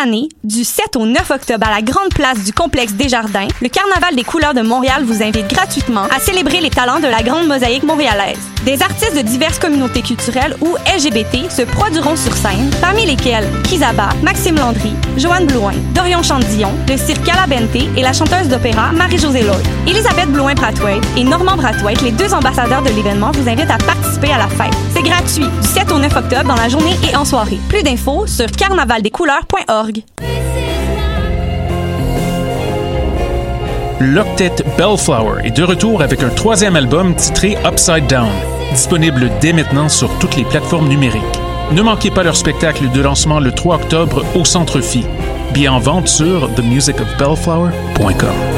année, du 7 au 9 octobre à la grande place du complexe Desjardins, le Carnaval des couleurs de Montréal vous invite gratuitement à célébrer les talents de la grande mosaïque montréalaise. Des artistes de diverses communautés culturelles ou LGBT se produiront sur scène, parmi lesquels Kizaba, Maxime Landry, Joanne Blouin, Dorion Chandillon, le cirque Calabente et la chanteuse d'opéra Marie-Josée Lloyd. Elisabeth Blouin-Brathwaite et Normand Brathwaite, les deux ambassadeurs de l'événement, vous invitent à participer à la fête. C'est gratuit, du 7 au 9 octobre dans la journée et en soirée. Plus d'infos sur carnavaldescouleurs.org. L'octet Bellflower est de retour avec un troisième album titré Upside Down, disponible dès maintenant sur toutes les plateformes numériques. Ne manquez pas leur spectacle de lancement le 3 octobre au Centre Phi. Bien en vente sur themusicofbellflower.com.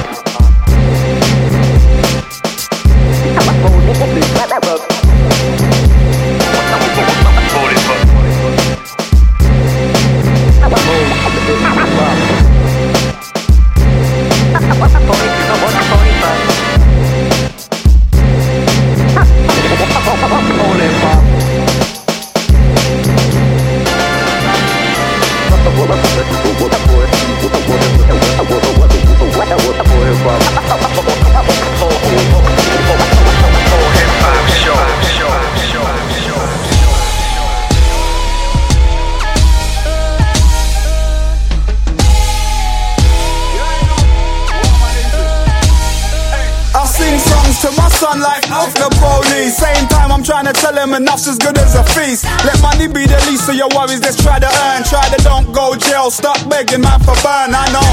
Stop begging man for burn. I know.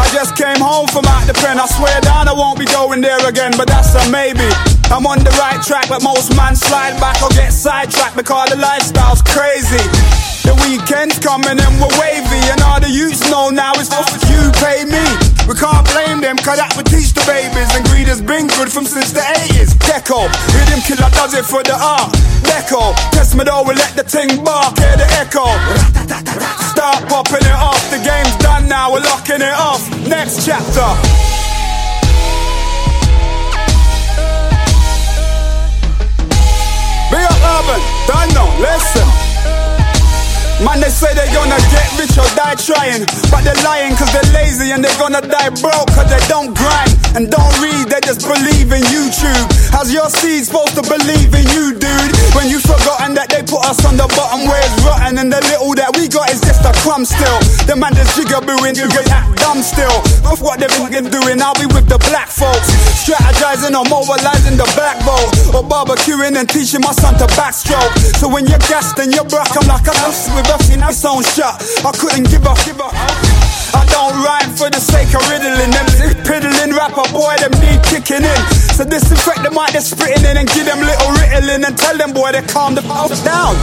I just came home from out the pen. I swear down I won't be going there again, but that's a maybe. I'm on the right track, but most man slide back or get sidetracked because the lifestyle's crazy. The weekend's coming and we're wavy, and all the youths know now it's if you pay me. We can't blame them, cause that would teach the babies. And greed has been good from since the 80s. Deco, rhythm killer does it for the art. Deco, test me though, we let the ting bark, hear the echo. Start popping it off, the game's done now, we're locking it off. Next chapter. Big up urban, don't know, listen. Man, they say they're gonna get rich or die trying. But they're lying cause they're lazy and they're gonna die broke cause they don't grind and don't read, they just believe in YouTube. How's your seed supposed to believe in you, dude? When you've forgotten that they put us on the bottom where it's rotten and the little that we got is just a crumb still. The man just jigabooing, you get that dumb still. Of what they've been doing, I'll be with the black folks. Strategizing or mobilizing the black vote, Or barbecuing and teaching my son to backstroke. So when you're gassed and you're broke, I'm like a house with a in its own shot. I couldn't give up, give a. I don't rhyme for the sake of riddling them. Piddling rapper boy, them need kicking in. So disinfect the mic they're spitting in and give them little riddling and tell them boy they calm the f down.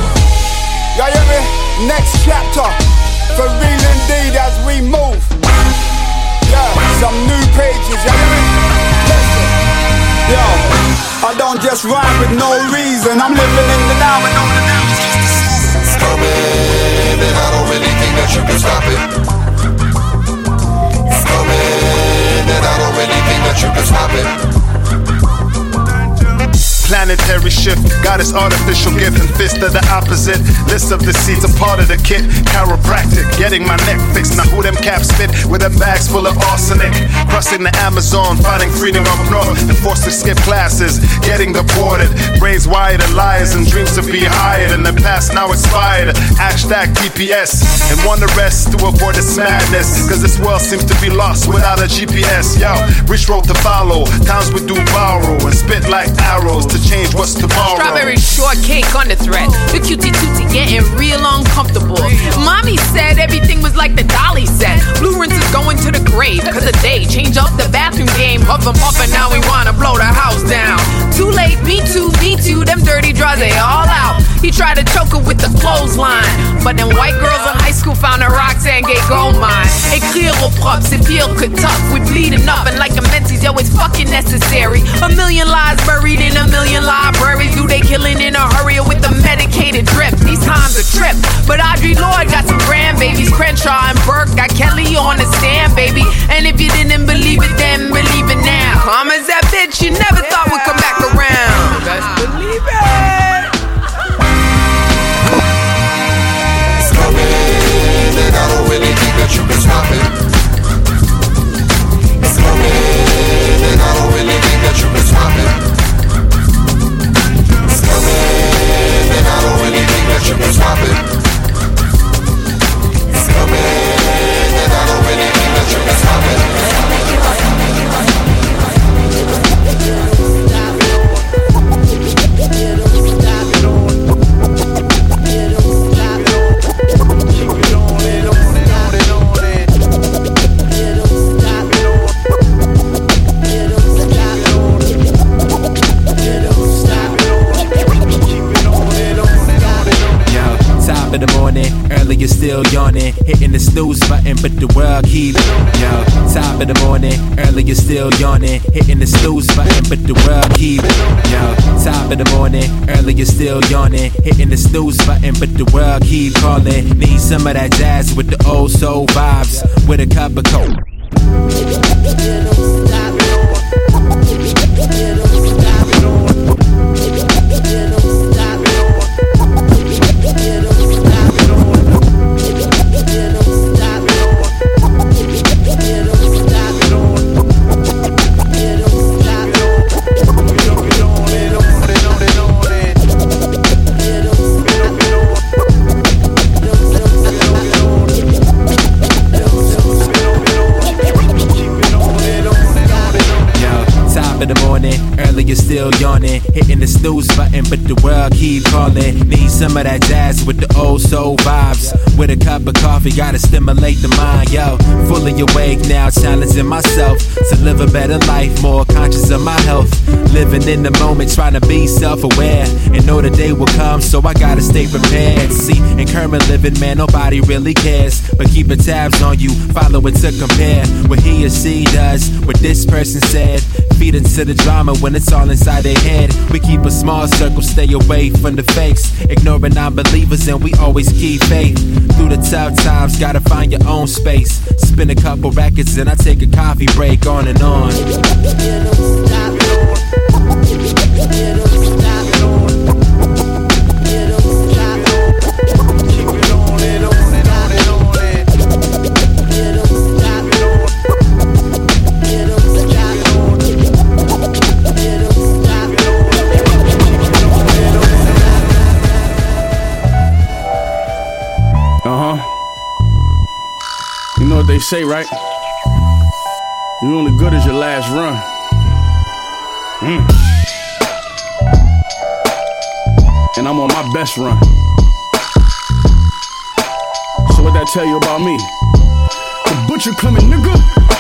You hear me? Next chapter. For real indeed as we move. Yeah, some new pages, you hear me? Listen. Yo, I don't just rhyme with no reason. I'm living in the now and all the now is just It's coming, and I don't really think that you can stop it. That you can stop it. Planetary shift. Got his artificial gift and fist of the opposite. List of the seeds, a part of the kit. Chiropractic, getting my neck fixed. Now who them caps fit with them bags full of arsenic? Crossing the Amazon, finding freedom up north and forced to skip classes. Getting deported, brains wired to liars and dreams to be hired. In the past now expired. Hashtag TPS and want the rest to avoid this madness. Cause this world seems to be lost without a GPS. Yo, rich road to follow. Times we do borrow and spit like arrows to change what's tomorrow. Strawberry shortcake on the thread. The cutie tootie getting real uncomfortable. Mommy said everything was like the dolly said. Blue rinse is going to the grave. Cause the day change up the bathroom game. Huff and puff and now we wanna blow the house down. Too late, me too, me too. Them dirty draws, they all out. He tried to choke her with the clothesline. But then white girls in high school found a Roxane Gay gold mine. Écrire au propre, c'est pire que tough. We bleeding up and like a menses, yo, it's fucking necessary. A million lies buried in a million libraries. Do they killing in a hurry or with the medicated drip? These times are trip. But Audre Lorde got some grandbabies. Crenshaw and Burke got Kelly on the stand, baby. And if you didn't believe it then, believe it now. Mama's that bitch you never thought would come back around. Best believe it. You can stop it. It's coming, early you're still yawning, hitting the snooze button, but the world keep. Yo, top of the morning, early you're still yawning, hitting the snooze button, but the world keep. Yo, top of the morning, early you're still yawning, hitting the snooze button, but the world keep calling. Need some of that jazz with the old soul vibes, with a cup of coke. Some of that jazz with the oh old soul vibes. With a cup of coffee, gotta stimulate the mind, yo. Fully awake now, challenging myself to live a better life, more conscious of my health. Living in the moment, trying to be self-aware, and know the day will come, so I gotta stay prepared. See, in current living, man, nobody really cares, but keeping tabs on you, follow it to compare what he or she does, what this person said. Feed into the drama when it's all inside their head. We keep a small circle, stay away from the fakes. Ignoring non believers, and we always keep faith. Through the tough times, gotta find your own space. Spin a couple records, and I take a coffee break on and on. Say, right? You only good as your last run. Mm. And I'm on my best run. So what that tell you about me? The butcher coming, nigga.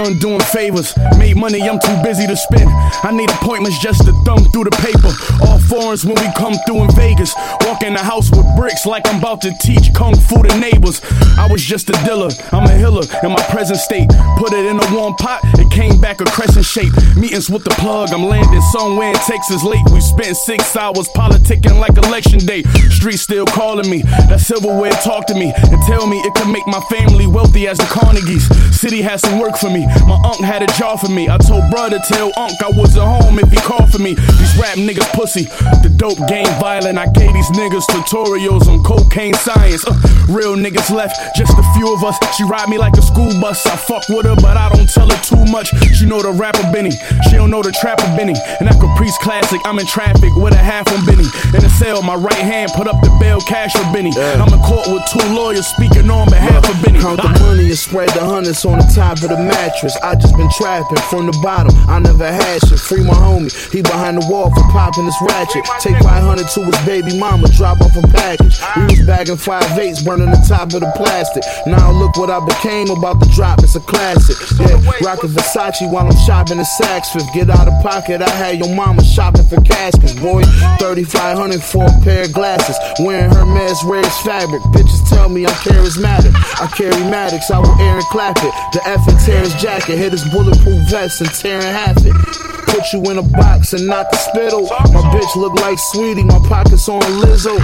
Done doing favors. Made money, I'm too busy to spend. I need appointments just to thumb through the paper. All foreigns when we come through in Vegas. Walk in the house with bricks like I'm about to teach kung fu to neighbors. I was just a dealer, I'm a healer in my present state. Put it in a warm pot, it came back a crescent shape. Meetings with the plug, I'm landing somewhere in Texas late. We spent six hours politicking like election day. Street still calling me, that silverware talk to me and tell me it could make my family wealthy as the Carnegies. City has some work for me, My unc had a job for me. I told brother tell unc I wasn't home if he called for me. These rap niggas pussy. The dope game violent. I gave these niggas tutorials on cocaine science. Uh, real niggas left, just a few of us. She ride me like a school bus. I fuck with her, but I don't tell her too much. She know the rapper Benny. She don't know the trapper Benny. And that Caprice classic. I'm in traffic with a half on Benny. In the cell, my right hand put up the bail cash for Benny. I'm in court with two lawyers speaking on behalf of Benny. Count the money and spread the hundreds on the top of the mattress. I just been trapping from the bottom. I never had shit. Free my homie. He behind the wall for popping this ratchet. Take 500 to his baby mama. Drop off a package. We was bagging five eights, burning the top of the plastic. Now look what I became about to drop. It's a classic. Yeah, rockin' Versace while I'm shopping at Saks Fifth. Get out of pocket. I had your mama shopping for caskets. Boy, 3500 for a pair of glasses. Wearing Hermes rarest fabric. Bitches tell me I'm charismatic. I carry Maddox. I will air and clap it. The F and his jacket. Hit his bulletproof vest and tear in half it. Put you in a box and not the spittle. My bitch look like sweetie. My pockets on Lizzo.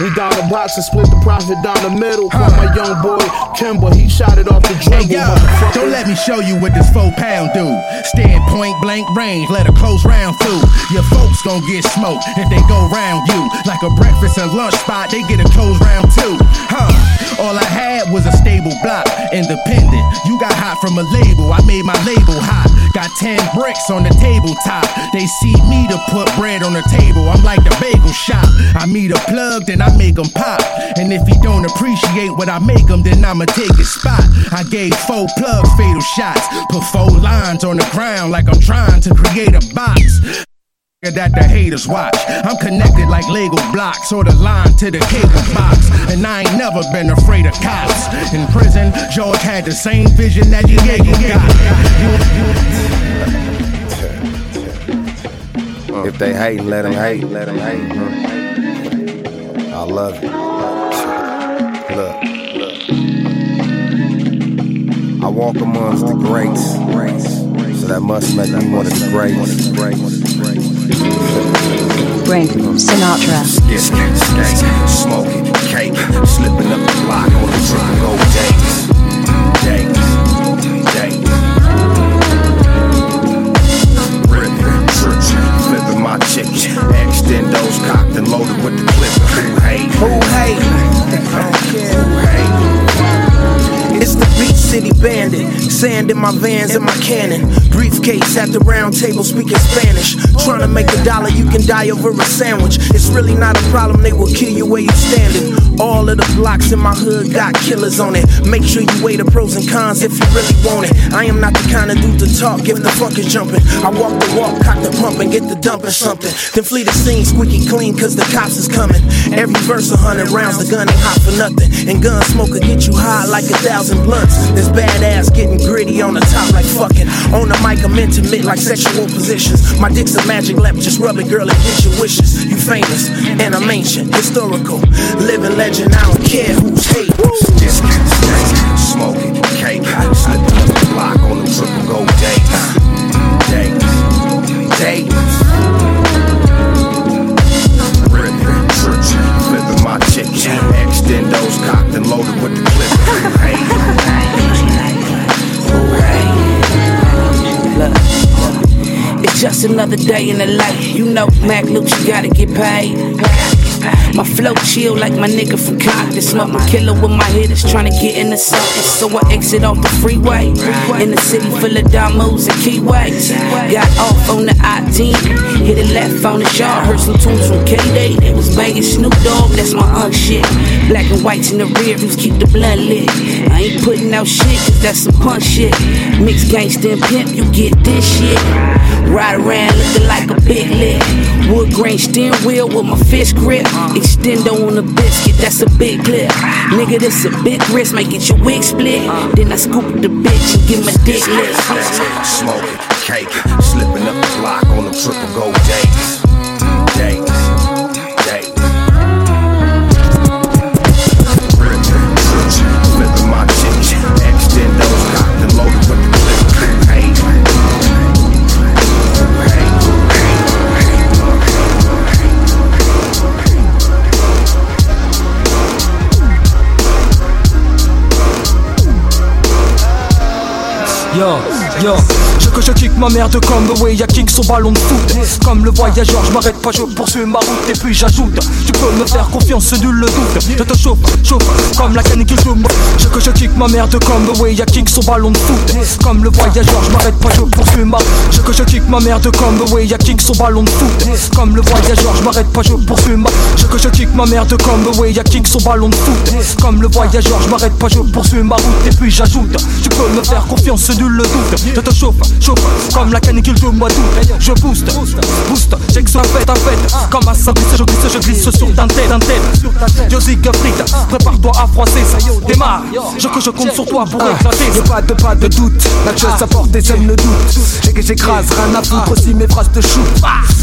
We down the box and split the profit down the middle. Call my young boy Kimber. He shot it off the dribble. Hey yo, don't let me show you what this four pound do. Stand point blank range, let a close round through. Your folks gon' get smoked if they go round you. Like a breakfast and lunch spot, they get a close round too. Huh? All I had was a stable block, independent. You got hot from a label, I made my label hot. Got 10 bricks on the tabletop. They see me to put bread on the table. I'm like the bagel shop. I meet a plug, then I make 'em pop. And if he don't appreciate what I make 'em, then I'ma take his spot. I gave four plugs fatal shots. Put four lines on the ground like I'm trying to create a box that the haters watch. I'm connected like Lego blocks or the line to the cable box. And I ain't never been afraid of cops. In prison, George had the same vision that you got. If they hating, let them hate, let them hate. huh? I love it. Look, look. I walk amongst the greats, so that must make me one of the greats. Frank Sinatra. Skip, skate, smoking, cake, slipping up the block on the triple gold days. Days, days. Extendos cocked and loaded with the clip. Who hate? Who hate? Oh, City Bandit. Sand in my vans and my cannon. Briefcase at the round table speaking Spanish. Trying to make a dollar, you can die over a sandwich. It's really not a problem, they will kill you where you standing. All of the blocks in my hood got killers on it. Make sure you weigh the pros and cons if you really want it. I am not the kind of dude to talk if the fuck is jumping. I walk the walk, cock the pump, and get the dump or something. Then flee the scene squeaky clean, cause the cops is coming. Every verse a hundred rounds, the gun ain't hot for nothing. And gun smoke will get you high like a thousand blunts. This badass getting gritty on the top like fucking. On the mic, I'm intimate like sexual positions. My dick's a magic lamp, just rub it, girl, and get your wishes. You famous, and I'm ancient, historical, living legend. I don't care who's hating. Discount smoking, the block on the triple gold. Ripping, searching, flipping my cocked and loaded with the clip. Who just another day in the life. You know, Mac Luke, you gotta get paid. My flow chill like my nigga from Compton. Smoking killer with my hitters trying to get into something. So I exit off the freeway. In the city full of Damos and Keyways. Got off on the I-10. Hit it left on the yard. Heard some tunes from K-Day. They was banging Snoop Dogg. That's my unk shit. Black and whites in the rear views keep the blunt lit. I ain't putting out shit cause that's some punk shit. Mixed gangsta and pimp, you get this shit. Ride around looking like a big lit. Wood grain steering wheel with my fist grip. Extendo on a biscuit, that's a big clip. Nigga, this a big risk, might get your wig split. Then I scoop the bitch and give my dick lit. Smoking, cake, slipping up the block on the triple gold days. Yo, que je kick ma merde comme way, y'a kick son ballon de foot. Comme le voyageur, je m'arrête pas, je poursuis ma route et puis j'ajoute. Tu peux me faire confiance, nul le doute. Je te chauffe, chauffe, comme la canicule de moi. Je que je kick ma merde comme way, y'a kick son ballon de foot. Comme le voyageur, je m'arrête pas, je poursuis ma Je que je kick ma merde comme way, y'a kick son ballon de foot. Comme le voyageur, je m'arrête pas, je poursuis ma Je que je kick ma merde comme way, y'a kick son ballon de foot. Comme le voyageur, je m'arrête pas, je poursuis ma route et puis j'ajoute. Tu peux me faire confiance, nul le doute. Je te chauffe, comme la canicule de mois d'août. Je booste, booste, j'ai que ça fait, un fait. Comme un sablier, je glisse, je glisse sur ta tête, tête. Yo Siegfried, prépare-toi à froisser, ça démarre. Je que je compte sur toi pour éclater. Y'a pas de pas de doute, la chose à porter sème le doute. J'ai que j'écrase, rien à foutre si mes phrases te shoot.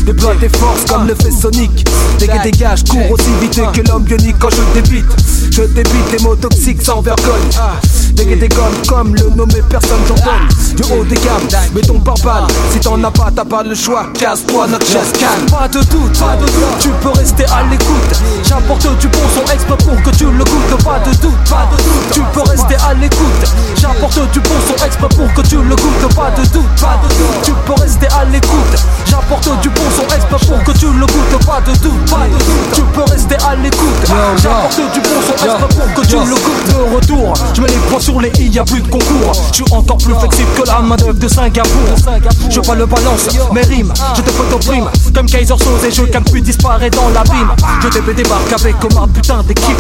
Déploie tes forces comme le fait Sonic. Dégage, dégage, cours aussi vite que l'homme bionique quand je débite. Je débite des mots toxiques sans vergogne. Dégage des gommes comme le nommé personne j'ordonne. Du haut des gammes, mets ton par balle. Si t'en as pas, t'as pas le choix. Casse-toi, notre chaise calme. Pas de doute, pas de doute, tu peux rester à l'écoute. J'apporte du bon son exprès pour que tu le goûtes. Pas de doute, pas de doute, tu peux rester à l'écoute. J'apporte du bon son exprès pour que tu le goûtes. Pas de doute, pas de doute, tu peux rester à l'écoute. J'apporte du bon son exprès pour que tu le goûtes. Pas de doute, pas de doute, tu peux rester à l'écoute. J'apporte du bon son exprès pour que tu le goûtes. De retour, je mets les points sur les i, y a plus de concours. Je suis encore plus flexible que la main de Singapour. Je pas le balance, mes rimes, je te photoprime. Comme Kaiser Soze et je calme puis disparaît dans l'abîme. Je t'ai débarque avec comme un putain d'équipe.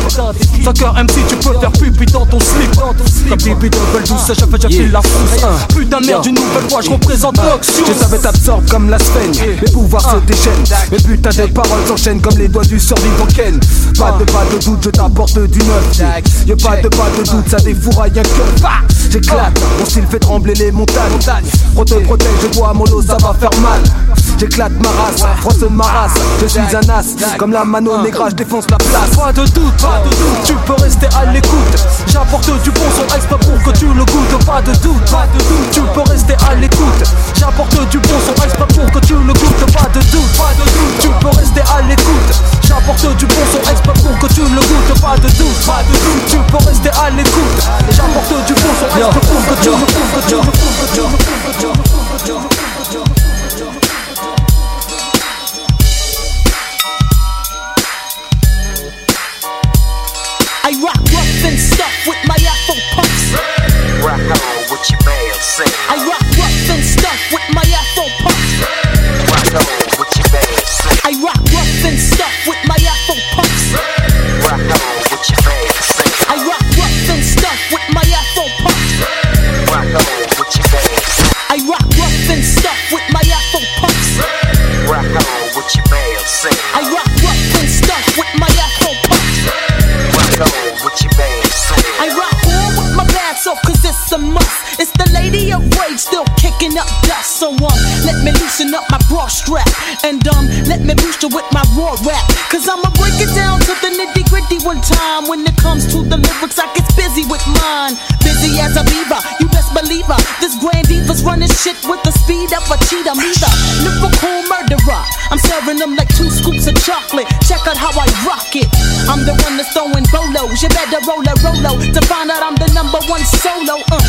Soccer MC, tu peux faire pipi dans ton slip. Comme Bibi Double Douce, je fais j'affile la frousse. Putain de merde, une nouvelle fois, je représente Noxious. Je savais t'absorbe comme la sphène. Mes pouvoirs se déchaînent. Mes putains de paroles s'enchaînent comme les doigts du survivant Ken. Pas de pas de doute, je t'apporte du neuf. Y'a pas de pas de doute, ça défouraille un que. J'éclate, mon style fait trembler les montagnes. Protège, protège, mon lot, ça va faire mal. J'éclate ma race, froisse ma race. Je suis un as, comme la mano négra, je défonce la place. Pas de doute, pas de doute, tu peux rester à l'écoute. J'apporte du bon son exprès pour que tu le goûtes. Pas de doute, pas de doute, tu peux rester à l'écoute. J'apporte du bon son exprès pour que tu le goûtes. Pas de doute, pas de doute, tu peux rester à l'écoute. J'apporte du bon son exprès pour que tu le goûtes. Pas de doute, pas de doute, tu peux rester à l'écoute. J'apporte du bon son exprès pour que tu le goûtes. I rock rough and stuff with my Afro puffs. Rock on with your man. I rock rough and stuff with my Afro puffs. Rock on with your man. I rock rough and stuff with It's the lady of rage still kicking up dust. So um, let me loosen up my bra strap. And um, let me boost you with my raw rap. Cause I'ma break it down to the nitty gritty one time. When it comes to the lyrics, I get busy with mine. As a beaver, you best believe her. This grand diva's running shit with the speed of a cheetah. Me the lyrical murderer. I'm serving them like two scoops of chocolate. Check out how I rock it. I'm the one that's throwing bolos. You better roll a rolo to find out I'm the number one solo. Uh,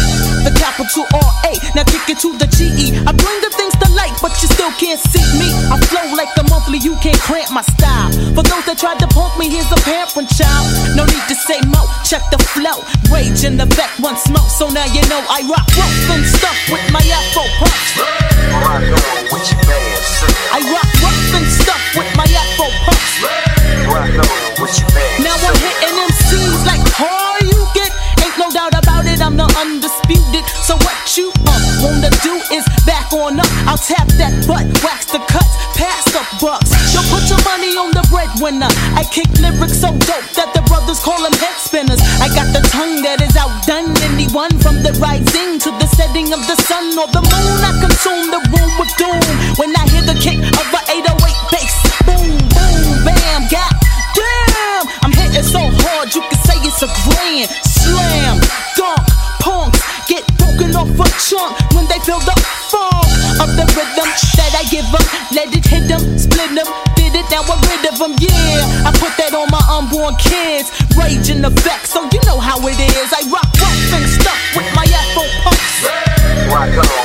the capital R A. Now kick it to the G E. I bring the things to light, but you still can't see me. I flow like the monthly, you can't cramp my style. For those that tried to punk me, here's a parent child. No need to say mo, check the flow. Rage in the back, one smoke, so now you know I rock rough and stuff with my Afro puffs. I rock rough and stuff with my Afro puffs. Now I'm hitting MCs like how you get. Ain't no doubt about it, I'm the undisputed. So what you uh, wanna do is back on up. I'll tap that butt, wax the cuts, pass the bucks. The. I kick lyrics so dope that the brothers call them head spinners. I got the tongue that is outdone anyone from the rising to the setting of the sun or the moon. I consume the room with doom when I hear the kick of a 808 bass. Boom, boom, bam, god damn. I'm hitting so hard you can say it's a grand slam. Dunk, punks get broken off a chunk when they feel the funk of the rhythm that I give them. Let it them. Yeah, I put that on my unborn kids. Rage in effect, so you know how it is. I rock rough and stuff with my Afro puffs. Rock that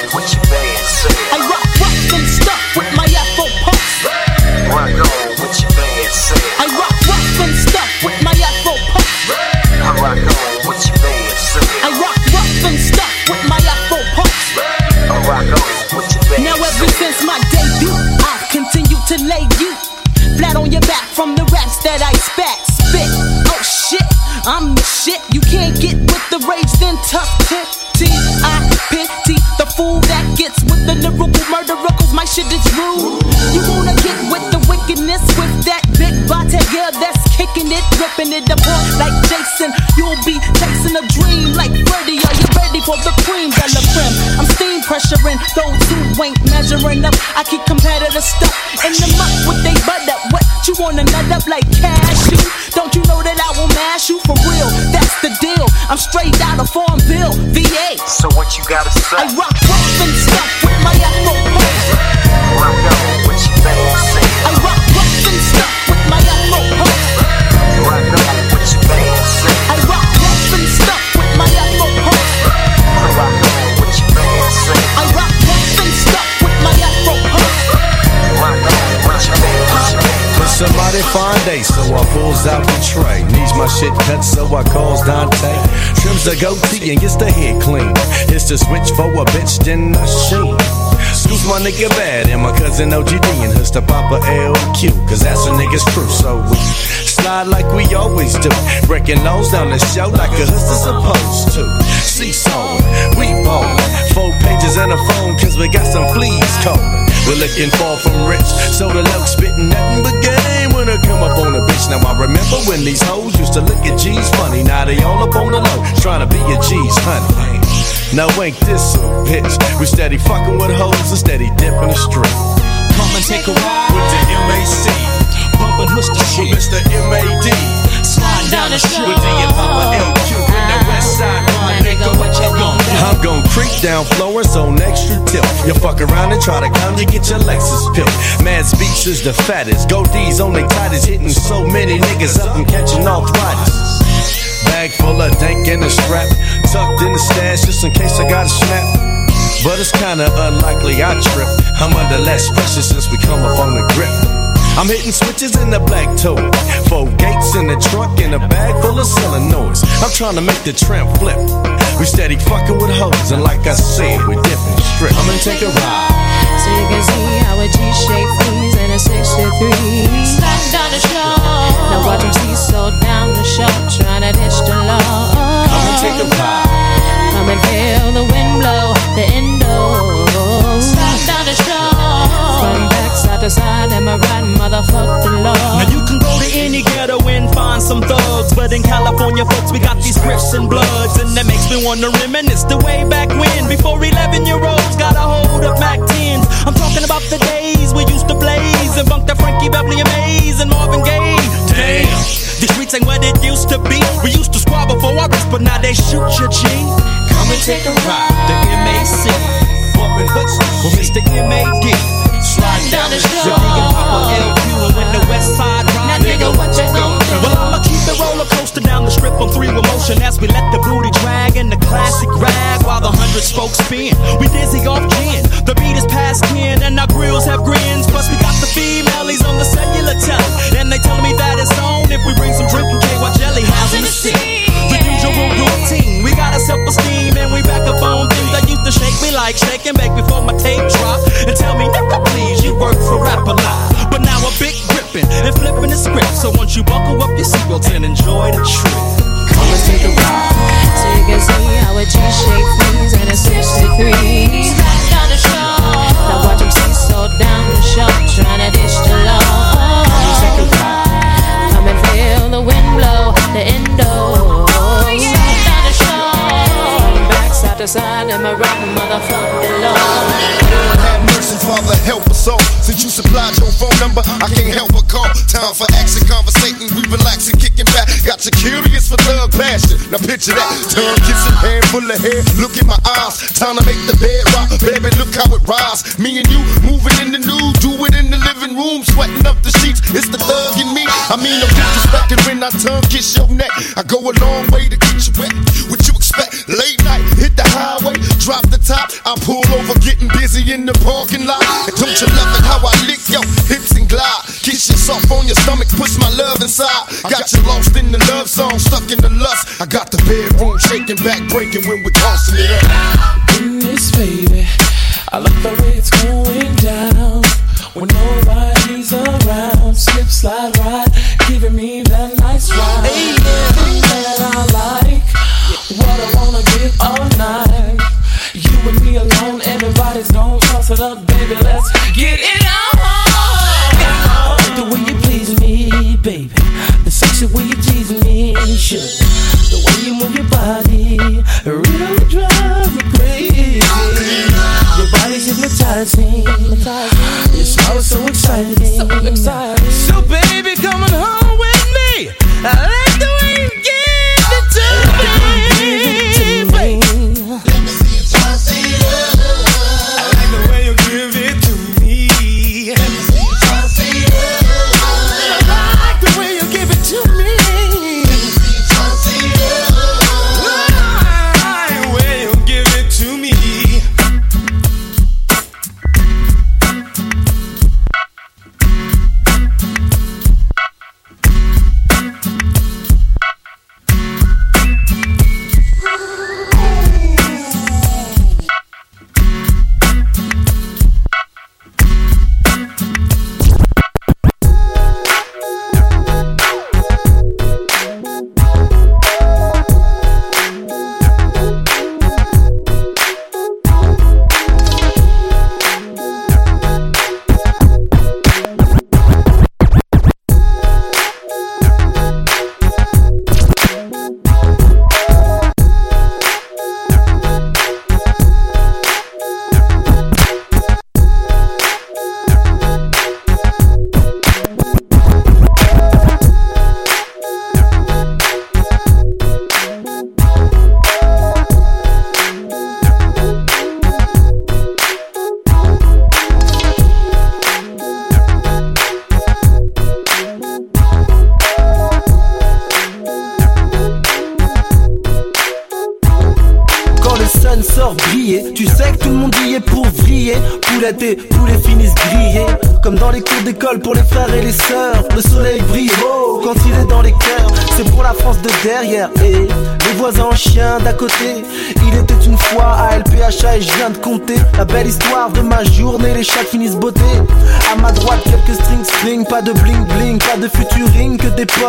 I'm the shit. You can't get with the rage, then tough tip. T.I. pity the fool that gets with the lyrical murderer, cause my shit is rude. You wanna get with the wickedness with that big body girl that's kicking it, ripping it apart like Jason. You'll be chasing a dream like Freddy. Are you ready for the cream de la creme? I'm steam pressuring those who ain't measuring up. I keep competitive stuff in the muck with they butt up. What you wanna nut up like cashew? Don't you I will mash you for real? That's the deal. I'm straight out of Farmville, VA. So what you gotta say? I rock rough and stuff with my afro find A, so I pulls out the tray. Needs my shit cut, so I calls Dante. Trims the goatee and gets the head clean. It's the switch for a bitch, then I sheen. Scoops my nigga bad and my cousin OGD and hooks to Papa LQ, cause that's a nigga's crew. So we slide like we always do. Breaking nose down the show like a hood's supposed to. Seesaw, we ballin'. Four pages and a phone, cause we got some fleas calling. We're looking far from rich, so the low spittin' nothing but game when I come up on a bitch. Now I remember when these hoes used to look at G's funny. Now they all up on the low, trying to be a G's honey. Now ain't this a bitch? We steady fucking with hoes and steady dipping the street. Come and take a ride with the MAC. Bumpin' Mr. Shit. With Mr. MAD. Slide down the street with the Papa LQ west side. My nigga, what you gon' do? I'm gon' creep down Florence on extra tip. You fuck around and try to come, you get your Lexus pill. Mad Beats is the fattest. Goatees on they tightest, hitting so many niggas up and catching arthritis. Bag full of dank and a strap, tucked in the stash just in case I got a snap. But it's kinda unlikely I trip. I'm under less pressure since we come up on the grip. I'm hitting switches in the black toe. Four gates in the trunk and a bag full of solenoids. I'm trying to make the tramp flip. We steady fucking with hoes, and like I said, we dipping strip. I'm gonna take a ride. So you can see how a G-shape freeze and a 63. Slide down the shore. Now watch him seesaw down the shore, trying to ditch the law. Come and take a ride. Come and feel the wind blow, the endo. Slide down the shore. Side am I right, motherfuck the law. Now you can go to any ghetto and find some thugs, but in California, folks, we got these Crips and Bloods, and that makes me wanna reminisce the way back when, before 11 year olds got a hold of Mac 10s. I'm talking about the days we used to blaze and bunk the Frankie Beverly Maze and Marvin Gaye. Damn, the streets ain't what it used to be. We used to squabble for our rights, but now they shoot your G. Come and take a ride, the MAC, bumping hooks with Mr. MAD. Slide down the street, and Papa LQ, and when the West Side ride, nigga, what you gon' do? Well, I'ma keep the roller coaster down the strip on three with motion as we let the booty drag in the classic rag while the hundred spokes spin. We dizzy off gin, the beat is past 10, and our grills have grins. Plus, we got the females on the cellular and they tell me that it's on if we bring some drink and KY jelly. How's in the scene? The usual routine. We got a self esteem, and we back up on things that used to shake me like shaking back before my tape drop. And tell me, nigga, please, you work for Rap-A-Lot. But now a big gripping and flipping the script. So once you buckle up your seatbelts and enjoy the trip. Come and take a ride. So you can see how a G-shape freeze and a 63. Slide down the shore. Now watch him seesaw down the shore, trying to ditch the law. Come and feel the wind blow, the endo. Slide to side, am I right, motherfucker, Lord? Mercy, Father, help us all. Since you supplied your phone number, I can't help but call. Time for action, conversating, we relaxing, kicking back. Got you curious for thug passion. Now picture that. Tongue kissing, hand full of hair. Look in my eyes. Time to make the bed rock. Baby, look how it rise. Me and you moving in the nude, do it in the living room, sweating up the sheets. It's the thug in me. I mean, no disrespecting when I tongue kiss your neck. I go a long way to get you wet. What you expect? Late night, hit the highway, drop the top. I pull over, getting busy in the parking looking don't you love it how I lick your hips and glide? Kiss yourself on your stomach, push my love inside. Got you lost in the love song, stuck in the lust. I got the bedroom shaking, back breaking when we're tossing it up. This baby, I love the way it's going down. When nobody's around, slip, slide, ride, giving me that nice ride. Hey, yeah. That I like, what I wanna give all night. Sauce it up, baby, let's get it on. The way you please me, baby. The sexy way you tease me, sugar. The way you move your body really drives me crazy. Your body's hypnotizing. Your smile is so exciting. So exciting. So baby, come on home with me. I like the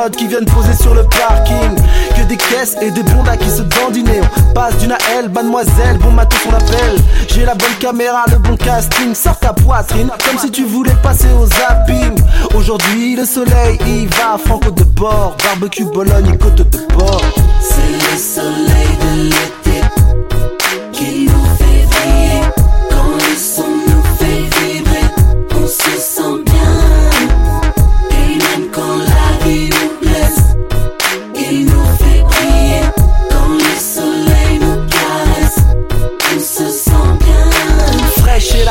qui viennent poser sur le parking. Que des caisses et des bondas qui se dandinent. On passe d'une elle, mademoiselle, bon matin on l'appelle. J'ai la bonne caméra, le bon casting, sors ta poitrine, comme si tu voulais passer au zapping. Aujourd'hui, le soleil y va, franco de bord, barbecue Bologne côte de porc. C'est le soleil de l'été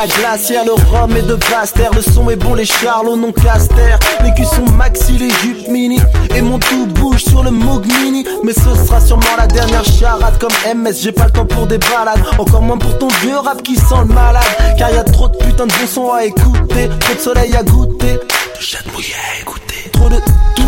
la glacière, le rhum est de Basse-Terre, le son est bon, les charlots non caster. Les culs sont maxi, les jupes mini, et mon tout bouge sur le Moog Mini. Mais ce sera sûrement la dernière charade comme MS, j'ai pas le temps pour des balades. Encore moins pour ton vieux rap qui sent le malade. Car y a trop de putain de bons sons à écouter, trop de soleil à goûter, de chatte mouillée à écouter. Trop de tout,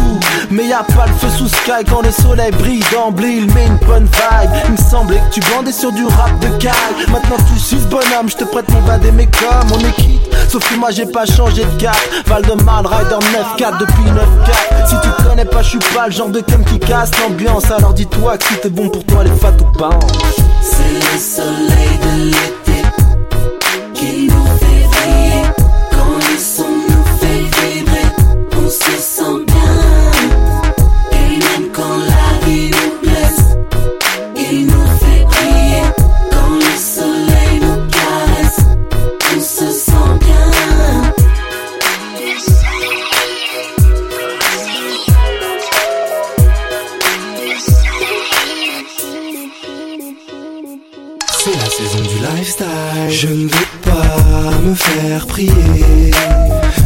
mais y a pas le feu sous sky quand le soleil brille d'emblée, il met une bonne vibe. Il me semblait que tu bandais sur du rap de caille. Maintenant tu suis ce bonhomme, je te prête mon bas mais comme on est quitte. Sauf que moi j'ai pas changé de carte. Val de Marne, Rider 9-4 depuis 9-4. Si tu connais pas, je suis pas le genre de cum qui casse l'ambiance. Alors dis-toi que si t'es bon pour toi, les fat ou pas. C'est le soleil de l'été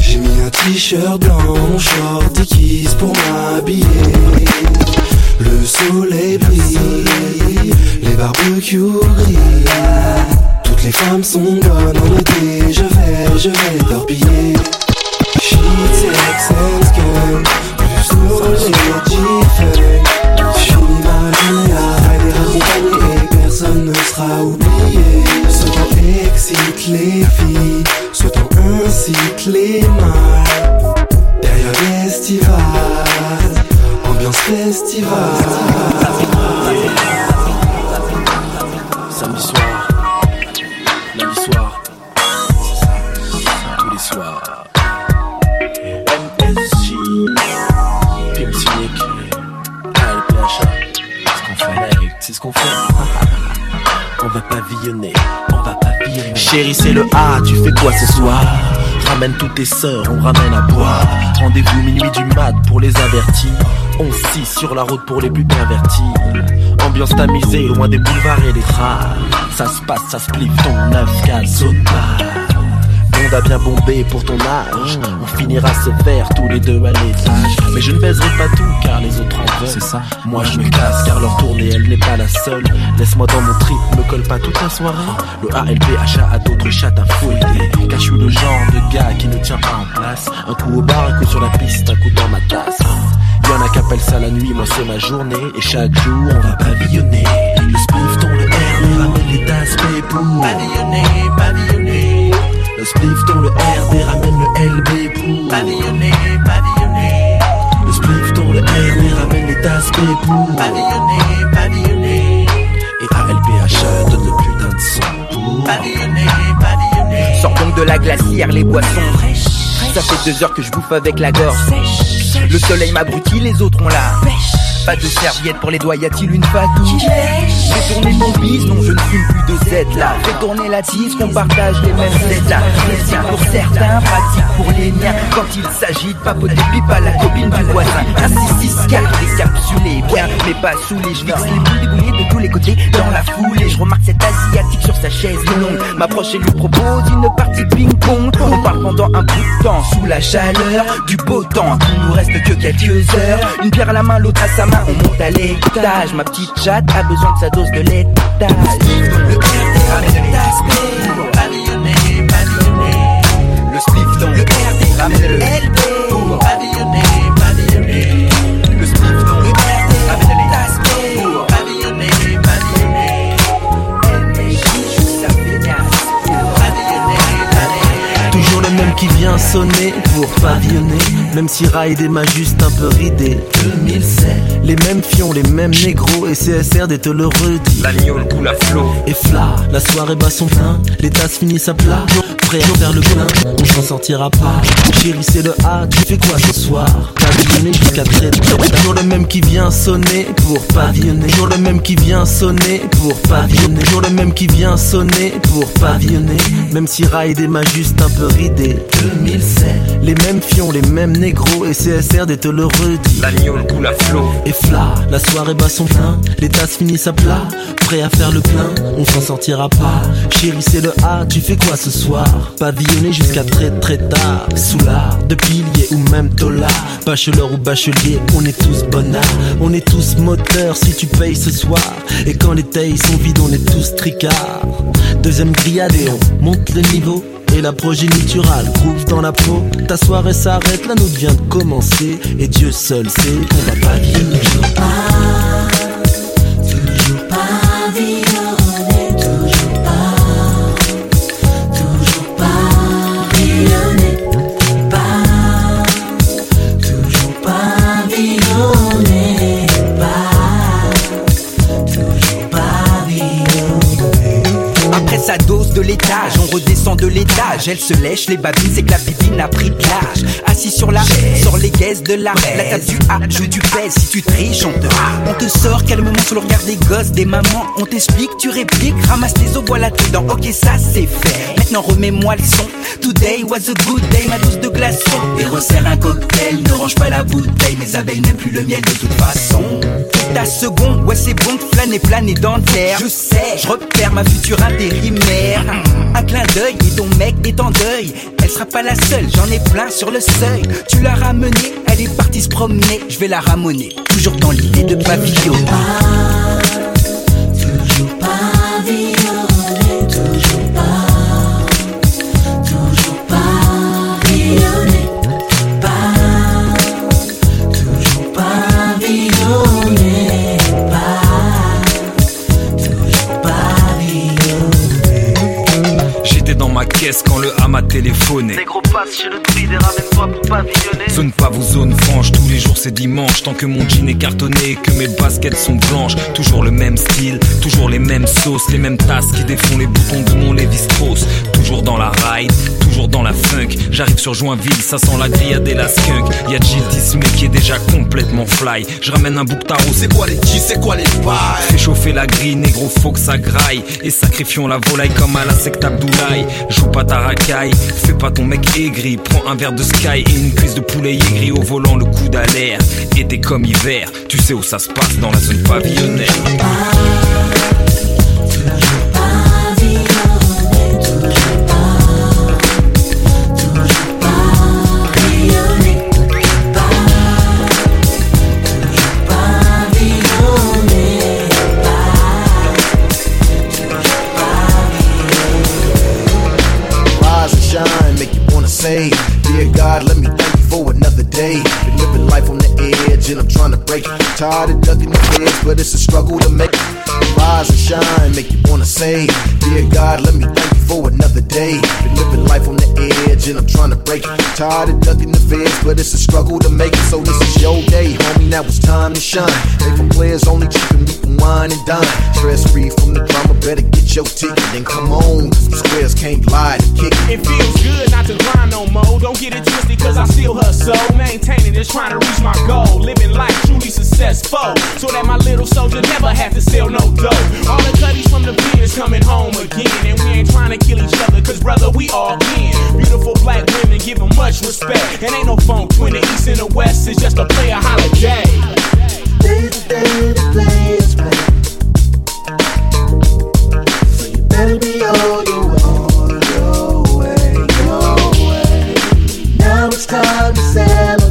J'ai mis un t-shirt blanc, mon short déguise pour m'habiller. Le soleil brille, les barbecues grillent. Toutes les femmes sont bonnes en été. Je vais, je vais torpiller. Sheets, sex and scum, plus nos G-Funk. Je finis ma journée à accompagné et personne ne sera oublié. Soit on excite les filles, incite les mâles. Période estivale, ambiance festivale. Samedi soir, lundi soir, ce soir. MSJ, Pim Cynic, ALPHA, c'est ce qu'on fait, mec, c'est ce qu'on fait. On va pavillonner, on va pavillonner. Chérie, c'est le A, tu fais quoi ce soir? Ramène toutes tes sœurs, on ramène à boire. Rendez-vous minuit du mat pour les avertis. On scie sur la route pour les plus pervertis. Ambiance tamisée, loin des boulevards et des trains. Ça se passe, ça se pliffe ton 9-4 zone bar. Monde a bien bombé pour ton âge. On finira se faire tous les deux à l'étage. Mais je ne baiserai pas tout car les autres en veulent. C'est ça. Moi je me casse car leur tournée elle n'est pas la seule. Laisse-moi dans mon trip, me colle pas toute la soirée. Le ALPHA a d'autres chats à fouiller. Car je suis le genre de gars qui ne tient pas en place. Un coup au bar, un coup sur la piste, un coup dans ma tasse. Y'en a qui appellent ça la nuit, moi c'est ma journée. Et chaque jour on va pavillonner. Le spliff dans le air, on ramène les tasses pour pavillonner, pavillonner. Le spliff dans le RD ramène le LB pour pavillonner, pavillonner. Le spliff dans le RD ramène les tasses pour pavillonner, pavillonner. Et ALPHA donne le putain de son pour pavillonner, pavillonner. Sors donc de la glacière, les boissons Ça fait deux heures que je bouffe avec la gorge. Le soleil m'abrutit, les autres ont la Pas de serviette pour les doigts, y a-t-il une fatouche Fais tourner ton bise, non je ne fume plus de Z là. Fais tourner la tisse, qu'on partage les mêmes Z là. Plaisir pour certains, pratique pour les miens. Quand il s'agit de papoter pipe à la copine du voisin. Un 6 6 4 décapsulé, bien mais pas saoulé Je fixe les boules débouillées de tous les côtés dans la foule. Et je remarque cet asiatique sur sa chaise longue M'approche et lui propose une partie ping-pong On parle pendant un bout de temps sous la chaleur. Du beau temps Il nous reste que quelques heures. Une bière à la main, l'autre à sa main On monte à l'étage. Ma petite chatte a besoin de sa dose de laitage. Le Le spliff dans le ramène le sonner pour pavillonner. Même si Ride m'a juste un peu ridé 2007 Les mêmes fions, les mêmes négros. Et CSRD te le redit. L'agneau coule à flot Et fla, la soirée bat son plein. Les tasses finissent à plat À faire le plein, on s'en sortira pas. Chérie c'est le A, tu fais quoi ce soir? Pavillonner jusqu'à très tôt. Toujours le même qui vient sonner pour pavillonner. Toujours le même qui vient sonner pour pavillonner. Toujours le même qui vient sonner pour pavillonner. Même si Ride m'a juste un peu ridé 2007 Les mêmes fions, les mêmes négros. Et CSRD te le redit. L'agneau coule à flot. Et fla, la soirée bat son plein. Les tasses finissent à plat. Prêt à faire le plein, on s'en sortira pas. Chérie c'est le A, tu fais quoi ce soir? Pavillonner jusqu'à très très tard Soulard, de pilier ou même tolard Bachelor ou bachelier, on est tous bonnards On est tous moteurs si tu payes ce soir Et quand les tailles sont vides, on est tous tricards Deuxième grillade et on monte le niveau et la progéniturale groove dans la peau. Ta soirée s'arrête, la nôtre vient de commencer. Et Dieu seul sait qu'on va pavillonner. Toujours Elle se lèche les babines, c'est que la bibine a pris de l'âge. Assis sur la sur les caisses de la La table du A, joue du pèse. Si tu triches, on te, on te sort calmement sur le regard des gosses, des mamans. On t'explique, tu répliques, ramasse tes os, voilà tes dents. Ok, ça c'est fait. Maintenant remets-moi le son. Today was a good day, ma dose de glaçon. Et resserre un cocktail, ne range pas la bouteille. Mes abeilles n'aiment plus le miel de toute façon. Ta seconde, ouais c'est bon de flâner, planer dans l'air. Je sais, je repère ma future intérimaire. Un clin d'œil et ton mec est Elle sera pas la seule, j'en ai plein sur le seuil. Tu l'as ramenée, elle est partie se promener. Je vais la ramoner, toujours dans l'idée de pavillon. Toujours pavillonner, m'a téléphoné. Négro passe chez le ramène-toi pour pavillonner. Zone pas vos zones franches, tous les jours c'est dimanche. Tant que mon jean est cartonné et que mes baskets sont blanches. Toujours le même style, toujours les mêmes sauces, les mêmes tasses qui défont les boutons de mon Levi Strauss. Toujours dans la ride, toujours dans la funk. J'arrive sur Joinville, ça sent la grillade et la skunk. Y'a Jill Disney qui est déjà complètement fly. Je ramène un bouc tarot, c'est quoi les G, c'est quoi les bails Fais chauffer la grille, négro, faut que ça graille. Et sacrifions la volaille comme à la secte Abdoulaye. Joue pas ta racaille, fais pas ton mec aigri. Prends un verre de sky et une cuisse de poulet aigri au volant, le coude à l'air. Été comme hiver, tu sais où ça se passe dans la zone pavillonnaire. Break. Tired of ducking the feds, but it's a struggle to make. Rise and shine, make you wanna say, Dear God, let me thank you for another day. Been living life on the edge, and I'm trying to break it. Tired of ducking the feds, but it's a struggle to make it. So this is your day, homie. Now it's time to shine. They for players only, chicken meat and wine and dine. Stress free from the drama, better get your ticket. Then come on, 'cause squares can't lie to kick it. It feels good not to grind no more. Don't get it twisted, cause I still hustle. Maintaining just trying to reach my goal. Living life truly successful. So that my little soldier never have to sell no dough. All the cutties from the pen is coming home again. And we ain't trying to kill each other, cause brother, we all in. Beautiful black women give them much respect. And ain't no phone between the east and the west. is just a player holiday. Day to day, the players play. So you better be on your way, your way. Now it's time to celebrate.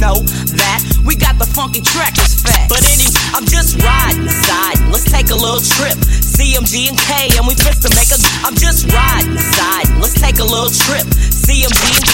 Know that we got the funky track is fat. But anyway, I'm just riding, siding. Let's take a little trip. CMG and K, and we fist to make a. I'm just riding, siding. Let's take a little trip. CMG and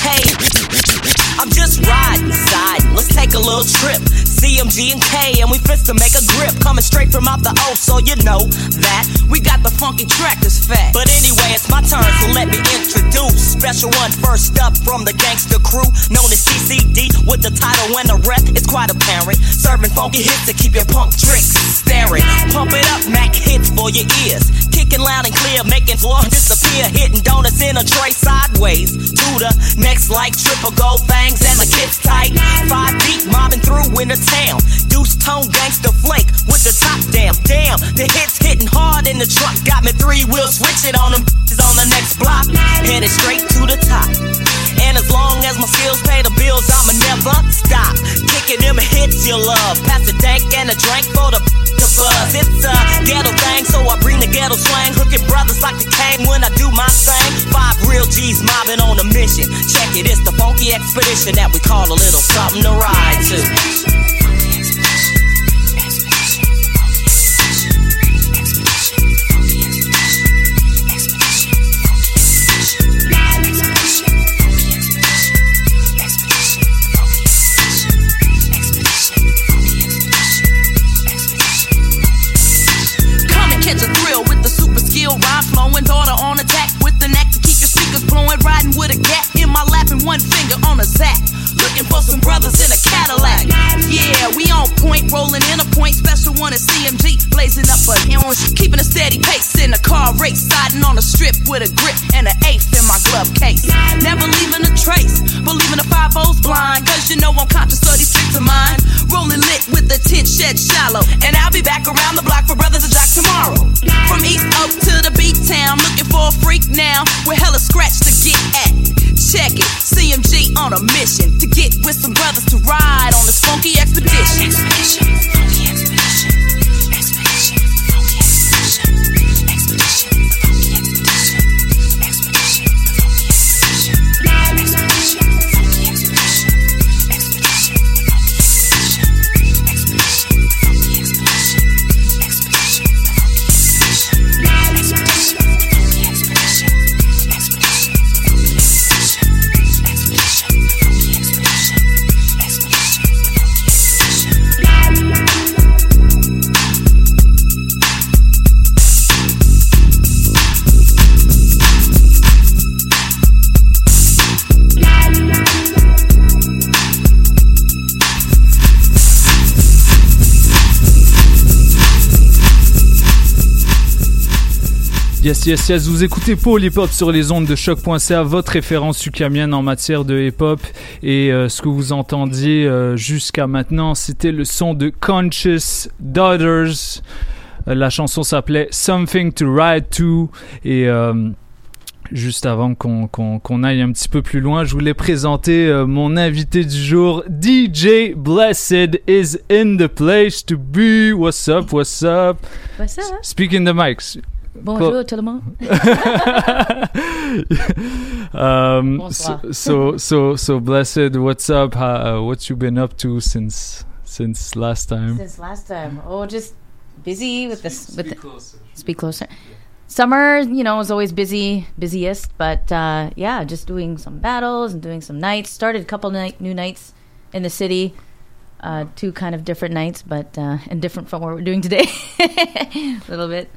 K. I'm just riding, siding. Let's take a little trip. CMG and K, and we fist to make a grip. Coming straight from out the O, so you know that we got the funky track is fat. But anyway, it's my turn, so let me introduce. Special one first up from the gangster crew, known as CCD, with the title and the rep. It's quite apparent. Serving funky hits to keep your punk tricks staring. Pump it up, Mac hits for your ears. Kicking loud and clear, making floor disappear. Hitting donuts in a tray sideways. To the next like triple gold fangs and my kids tight. Five deep mobbing through in the town. Deuce tone gangster flake with the top down. Damn, the hits hitting hard in the truck. Got me three wheels switching on them is on the next block. Headed straight to the top. And as long as my skills pay the bills, I'ma never stop. Kicking them hits you love. Pass the dank and a drink for the, the buzz. It's a ghetto thing, so I bring the ghetto slang. Hooking brothers like the cane when I do my thing. Five real G's mobbing on a mission. Check it, it's the funky expedition that we call a little something to ride to. Daughter on attack with the neck to keep your speakers blowing. Riding with a gap in my lap and one finger on a zap. Looking for some brothers in a Cadillac. Yeah, we on point, rolling in a point. Special one at CMG, blazing up a hill. Keeping a steady pace in a car race. Siding on a strip with a grip and an eighth in my glove case. Never leaving a trace, believing the five O's blind. Cause you know I'm conscious of these tricks of mine. Rolling lit with the tent shed shallow. And I'll be back around the block for brothers and Jack tomorrow. From East Oak to the beat town, looking for a freak now. With hella scratch to get at. Check it, CMG on a mission to get with some brothers to ride on this funky expedition. Yes, yes, yes, vous écoutez Paul Hip Hop sur les ondes de choc.ca, votre référence ukamienne en matière de hip hop. Et euh, ce que vous entendiez euh, jusqu'à maintenant, c'était le son de Conscious Daughters. Euh, la chanson s'appelait Something to Ride to. Et. Juste avant qu'on aille un petit peu plus loin, je voulais présenter euh, mon invité du jour, DJ Blessed is in the place to be. What's up, what's up? What's up? Speak in the mics. Bonjour tout le monde. um, Bonsoir. so, so, so, so, Blessed, what's up? How, uh, what you been up to since since last time? Since last time, oh, just busy with this. With the, Speak closer. Summer, you know, is always busy, busiest. But uh, yeah, just doing some battles and doing some nights. Started a couple night, new nights in the city. Uh, two kind of different nights, but uh, and different from what we're doing today, a little bit.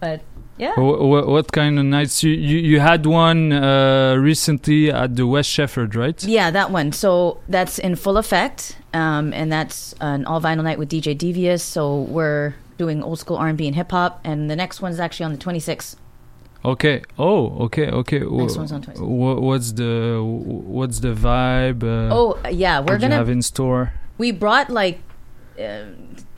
But yeah, Wh- wh- what kind of nights? You, you, you had one uh, recently at the West Shefford, right? Yeah, that one. So that's in full effect, um, and that's an all vinyl night with DJ Devious. So we're doing old school R and B and hip hop, and the next one's actually on the 26th. Okay. Oh, okay, okay. Next one's on 26th. What's the what's the vibe? Uh, Oh, yeah, we're gonna- have in store. We brought like uh,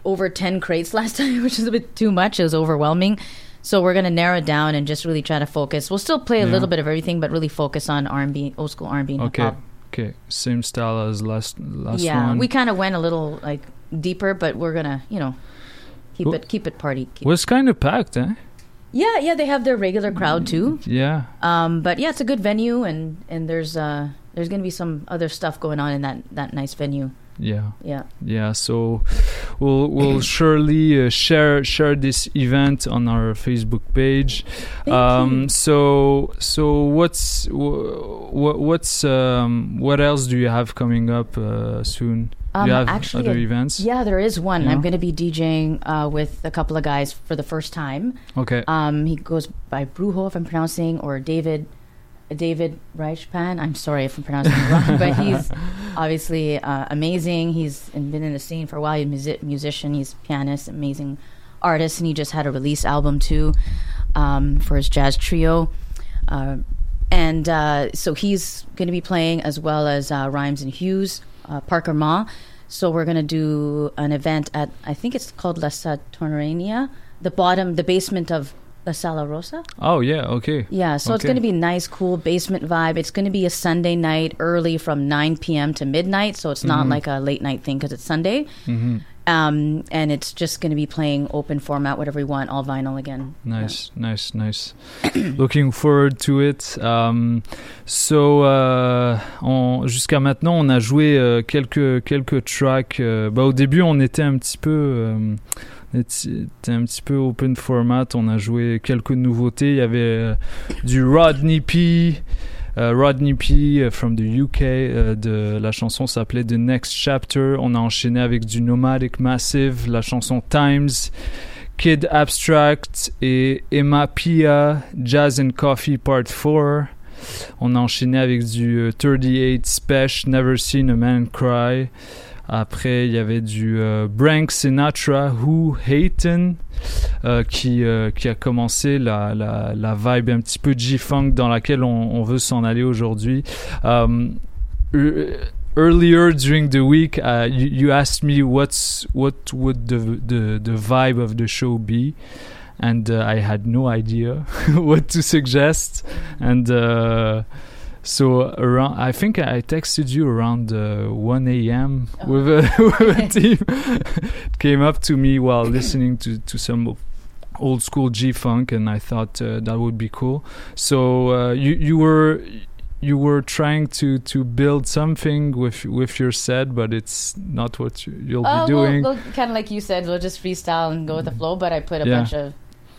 over 10 crates last time, which is a bit too much. It was overwhelming. So we're gonna narrow it down and just really try to focus. We'll still play a Yeah. little bit of everything, but really focus on R and B, old school R and B Okay. hop. Okay. Same style as last last Yeah, one. we kind of went a little like deeper, but we're gonna, you know, keep Well- it keep it party. Keep was kind of packed, eh? Yeah, yeah, they have their regular crowd too. Yeah. Um, but yeah, it's a good venue, and and there's uh there's gonna be some other stuff going on in that that nice venue. Yeah. Yeah. Yeah. So we'll we'll surely uh, share share this event on our Facebook page. Um so so what's what what's um what else do you have coming up uh, soon? Um, you have actually, other uh, events? Yeah, there is one. Yeah. I'm going to be DJing uh, with a couple of guys for the first time. Okay. Um, he goes by Brujo, if I'm pronouncing, or David. David Reichpan. I'm sorry if I'm pronouncing it wrong, but he's obviously uh, amazing. He's been in the scene for a while. He's a music- musician. He's a pianist, amazing artist, and he just had a release album too um, for his jazz trio. Uh, and uh, so he's going to be playing as well as uh, Rhymes and Hughes, uh, Parker Ma. So we're going to do an event at I think it's called La Sotterenea, the bottom, the basement of La Sala Rosa. Oh yeah. Okay. Yeah, so it's going to be nice, cool basement vibe. It's going to be a Sunday night, early from 9 p.m. to midnight. So it's not Mhm. like a late night thing because it's Sunday. Mhm. Um, and it's just going to be playing open format, whatever we want, all vinyl again. Nice, nice, nice. Looking forward to it. Um, so, euh, on- jusqu'à maintenant, on a joué euh, quelques quelques tracks. euh, bah, au début, on était un petit peu, euh, on était un petit peu open format. On a joué quelques nouveautés. Il y avait euh, du Rodney P. euh, Rodney P. euh, from the UK. la chanson s'appelait The Next Chapter. On a enchaîné avec du Nomadic Massive, la chanson Times. Kid Abstract et Emma Pia, Jazz and Coffee Part 4. On a enchaîné avec du euh, 38 Special, Never Seen a Man Cry. Après, il y avait du euh, Brank Sinatra, Who Hatin, euh, qui, euh, qui a commencé la, la, la vibe un petit peu G-Funk dans laquelle on, veut s'en aller aujourd'hui. Um, e- earlier during the week, uh, you, you asked me what's what would the, the the vibe of the show be, and uh, I had no idea what to suggest, and. Uh, so around, I think I texted you around uh, 1 a.m. with a, with a team. came up to me while listening to to some old school G funk, and I thought uh, that would be cool. So uh, you you were you were trying to to build something with with your set, but it's not what you, you'll Oh, be doing. well, well, kind of like you said, we'll just freestyle and go with the flow. But I put a Yeah. bunch of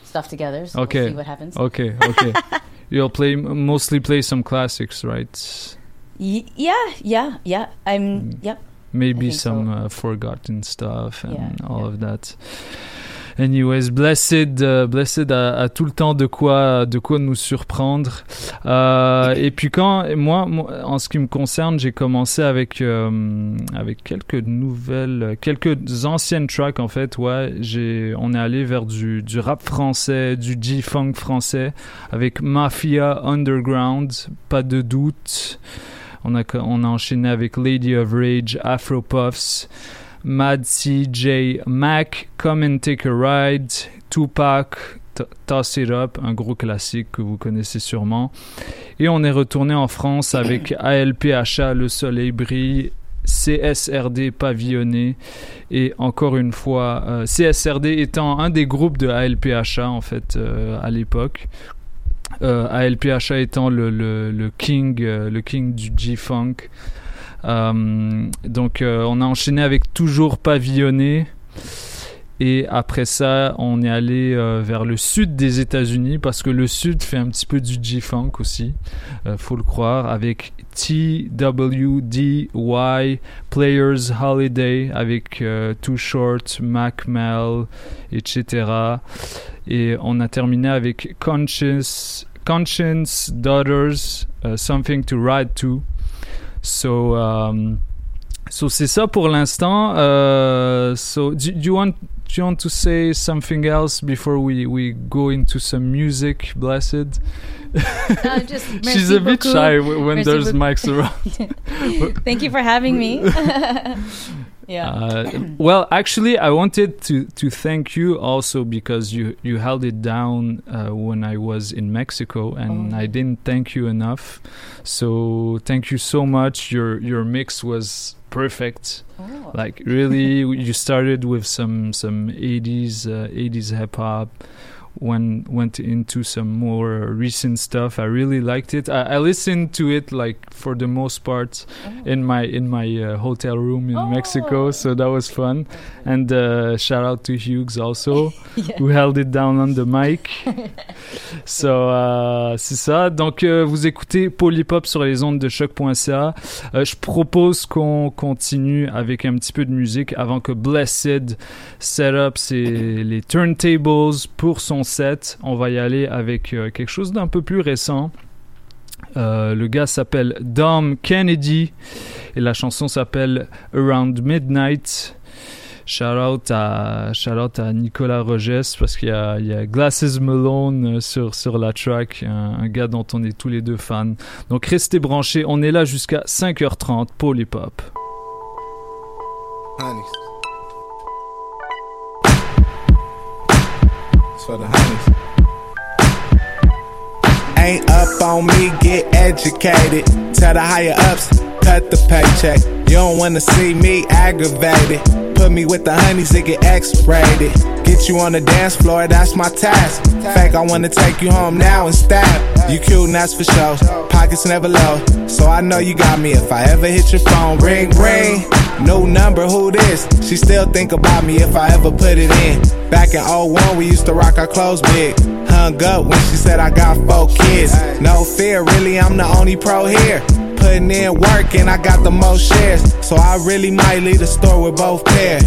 stuff together, so okay. we'll see what happens. Okay. Okay. you'll play mostly play some classics, right? Y- yeah, yeah, yeah. I'm. Yep. Maybe think so. some uh, forgotten stuff and Yeah, all of that. Anyways, Blessed, euh, Blessed a, tout le temps de quoi, de quoi nous surprendre. Euh, et puis quand moi, moi, en ce qui me concerne, j'ai commencé avec euh, avec quelques nouvelles, quelques anciennes tracks en fait. Ouais, j'ai, on est allé vers du, du rap français, du G-funk français, avec Mafia Underground, pas de doute. On a, on a enchaîné avec Lady of Rage, Afro Puffs. Mad CJ Mac, Come and Take a Ride, Tupac, Toss It Up, un gros classique que vous connaissez sûrement. Et on est retourné en France avec ALPHA, Le Soleil Brille, CSRD Pavillonné et encore une fois, euh, CSRD étant un des groupes de ALPHA en fait euh, à l'époque. Euh, ALPHA étant le, le, le king, euh, le king du G-Funk. Euh, donc euh, on a enchaîné avec toujours pavillonné. Et après ça, on est allé euh, vers le sud des États-Unis parce que le sud fait un petit peu du G-Funk aussi, euh, faut le croire, avec TWDY, Players Holiday, avec Too Short, Mac Mel, etc. Et on a terminé avec Conscience, Conscience Daughters, Something to Ride to. So, um, so c'est ça pour l'instant. Uh, so, do, do you want do you want to say something else before we we go into some music, blessed? No, just She's a bit beaucoup. shy when Merci there's beaucoup. mics around. Thank you for having me. yeah. Uh, well, actually, I wanted to to thank you also because you you held it down uh, when I was in Mexico, and Oh. I didn't thank you enough. So thank you so much. Your your mix was perfect. Oh. Like really, you started with some some 80s uh, 80s hip hop. When went into some more recent stuff, I really liked it. I, I listened to it like for the most part in my in my uh, hotel room in Mexico, so that was fun. And uh, shout out to Hughes also, Yeah. who held it down on the mic. so euh, c'est ça. Donc euh, vous écoutez Polypop sur les ondes de choc.ca. Euh, je propose qu'on continue avec un petit peu de musique avant que Blessed set up ses, les turntables pour son On va y aller avec euh, quelque chose d'un peu plus récent. Euh, le gars s'appelle Dom Kennedy et la chanson s'appelle Around Midnight. Shout out à, shout out à Nicolas Rogès parce qu'il y a, Glasses Malone euh, sur, sur la track, un, gars dont on est tous les deux fans. Donc restez branchés, on est là jusqu'à 5h30, Polypop. Honeys. It's for the honeys. Ain't up on me, get educated. Tell the higher ups, cut the paycheck. You don't wanna see me aggravated. Put me with the honeys that get X-rated. Get you on the dance floor, that's my task. Fact, I wanna take you home now and stab. You cute, and that's for sure. Pockets never low, so I know you got me. If I ever hit your phone, ring, ring. No number, who this? She still think about me if I ever put it in. Back in 01, we used to rock our clothes big. Hung up when she said I got four kids. No fear, really, I'm the only pro here. Putting in work and I got the most shares. So I really might leave the store with both pair.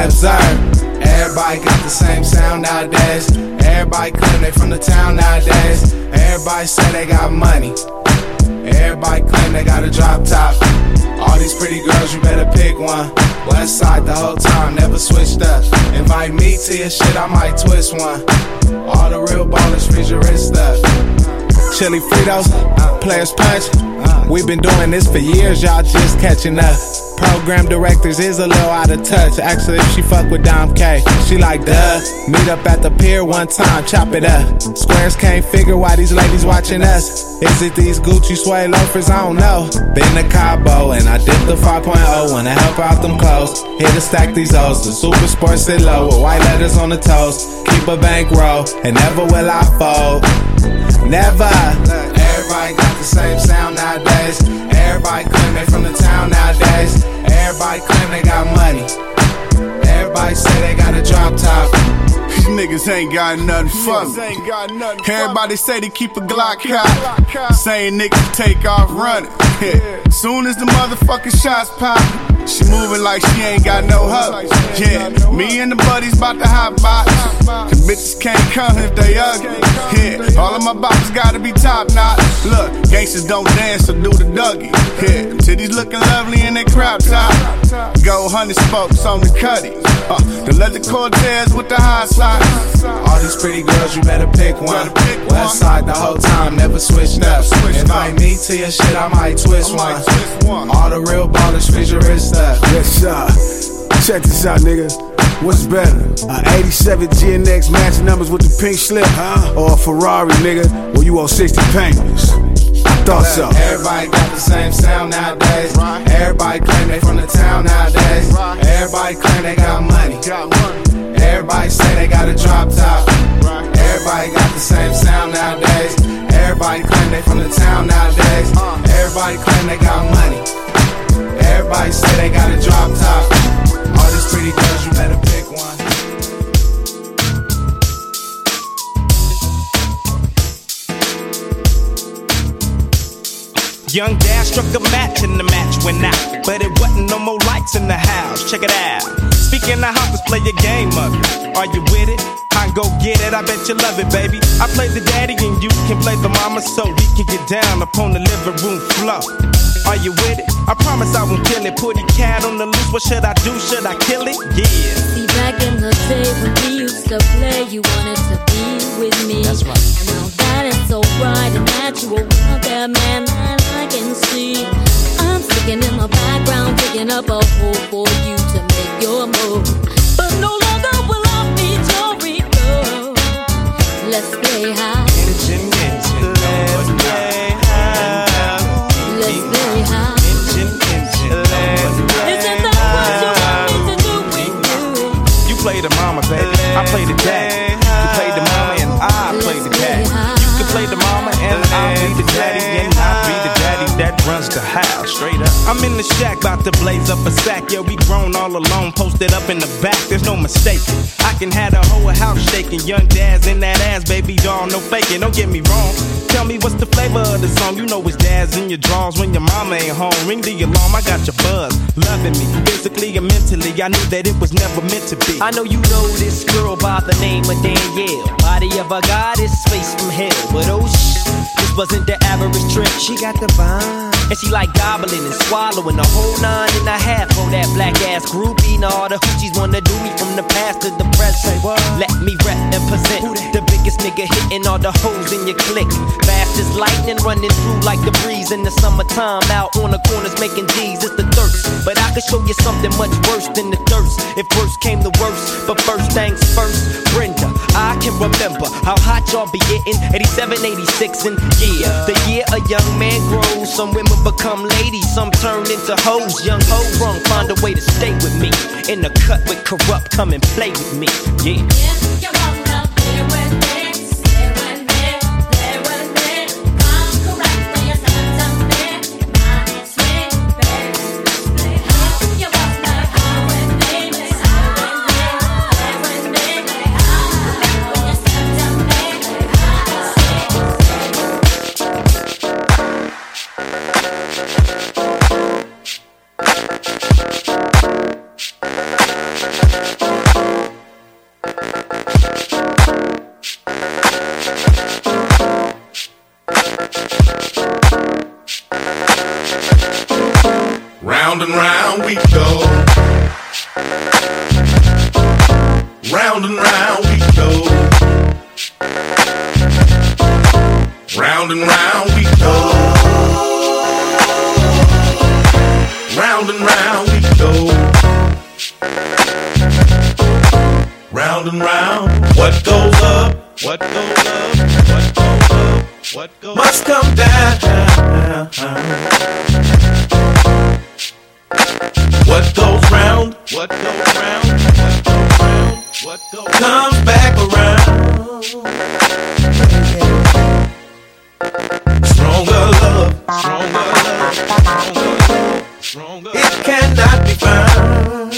I observe. Everybody got the same sound nowadays. Everybody claim they from the town nowadays. Everybody say they got money. Everybody claim they got a drop top. All these pretty girls, you better pick one. West side the whole time, never switched up. Invite me to your shit, I might twist one. All the real ballers, freeze your wrist up. Chili Fritos, Players Punch. We've been doing this for years, y'all just catching up. Program directors is a little out of touch. Actually, if she fuck with Dom K, she like, duh. Meet up at the pier one time, chop it up. Squares can't figure why these ladies watching us. Is it these Gucci suede loafers? I don't know. Been to Cabo and I dipped the 5.0 when I help out them clothes. Here to stack these O's. The super sports sit low with white letters on the toes. Keep a bankroll and never will I fold. Never. Everybody got the same sound nowadays. Everybody claim they from the town nowadays. Everybody claim they got money. Everybody say they got a drop top. These niggas ain't got nothing for me. Everybody say they keep a Glock hot. Same niggas take off running. Soon as the motherfucking shots pop, She moving like she ain't got no hub. Yeah, me and the buddies bout to hot box. The bitches can't come if they ugly. Yeah, all of my boxes gotta be top notch. Look, gangsters don't dance, so do the Dougie. Yeah, titties looking lovely in their crop top. Go hundred spokes on the cutty. Uh, the leather Cortez with the high socks. All these pretty girls, you better pick one. West side the whole time, never switched up. Invite me to your shit, I might twist one. All the real ballers, fix your wrist up. Yes, sir. Check this out, nigga. What's better? A 87 GNX matching numbers with the pink slip, huh? Or a Ferrari, nigga, where you owe 60 payments? I thought so. Everybody got the same sound nowadays. Everybody claim they from the town nowadays. Uh. Everybody claim they got money. Everybody say they got a drop top. Everybody got the same sound nowadays. Everybody claim they from the town nowadays. Everybody claim they got money. Everybody say they got a drop top. All these pretty girls, you better pick one. Young dad struck a match in the match went out. But it wasn't no more lights in the house. Check it out. Speaking of house, let's play a game of it. Are you with it? I go get it, I bet you love it, baby. I play the daddy and you can play the mama so we can get down upon the living room floor. Are you with it? I promise I won't kill it. Put a cat on the loose. What should I do? Should I kill it? Yeah. See, back in the day when we used to play, you wanted to be with me. That's right. And it's so bright and natural there, man, that I can see. I'm sticking in my background, digging up a hole for you to make your move. But no longer will I meet your ego. Let's play high. I'm in the shack, about to blaze up a sack. Yeah, we grown all alone, posted up in the back. There's no mistake. I can have the whole house shaking. Young dads in that ass, baby doll, no faking. Don't get me wrong. Tell me what's the flavor of the song. You know it's dads in your drawers when your mama ain't home. Ring the alarm, I got your buzz. Loving me, physically and mentally. I knew that it was never meant to be. I know you know this girl by the name of Danielle. Body of a goddess, face from hell. But oh shh, this wasn't the average trip. She got the vibe. And she like gobbling and swallowing the whole nine and a half for that black ass groupie. Now all the hoochies wanna do me from the past to the present. Let me represent the biggest nigga hitting all the hoes in your clique. Fast as lightning running through like the breeze in the summertime. Out on the corners making G's. It's the thirst. But I could show you something much worse than the thirst. If worst came the worst. But first things first, Brenda. I can remember how hot y'all be getting 87, 86, and yeah, the year a young man grows. Some women become ladies, some turn into hoes. Young hoes wrong, find a way to stay with me. In the cut with corrupt, come and play with me. Yeah. Round and round we go. Round and round we go. Round and round we go. Round and round we go. Round and round. What goes up? What goes up? What goes up? What goes up? Must come down. What goes round? What goes round? What goes comes back around? Stronger love, stronger love, stronger love, stronger. It cannot be found.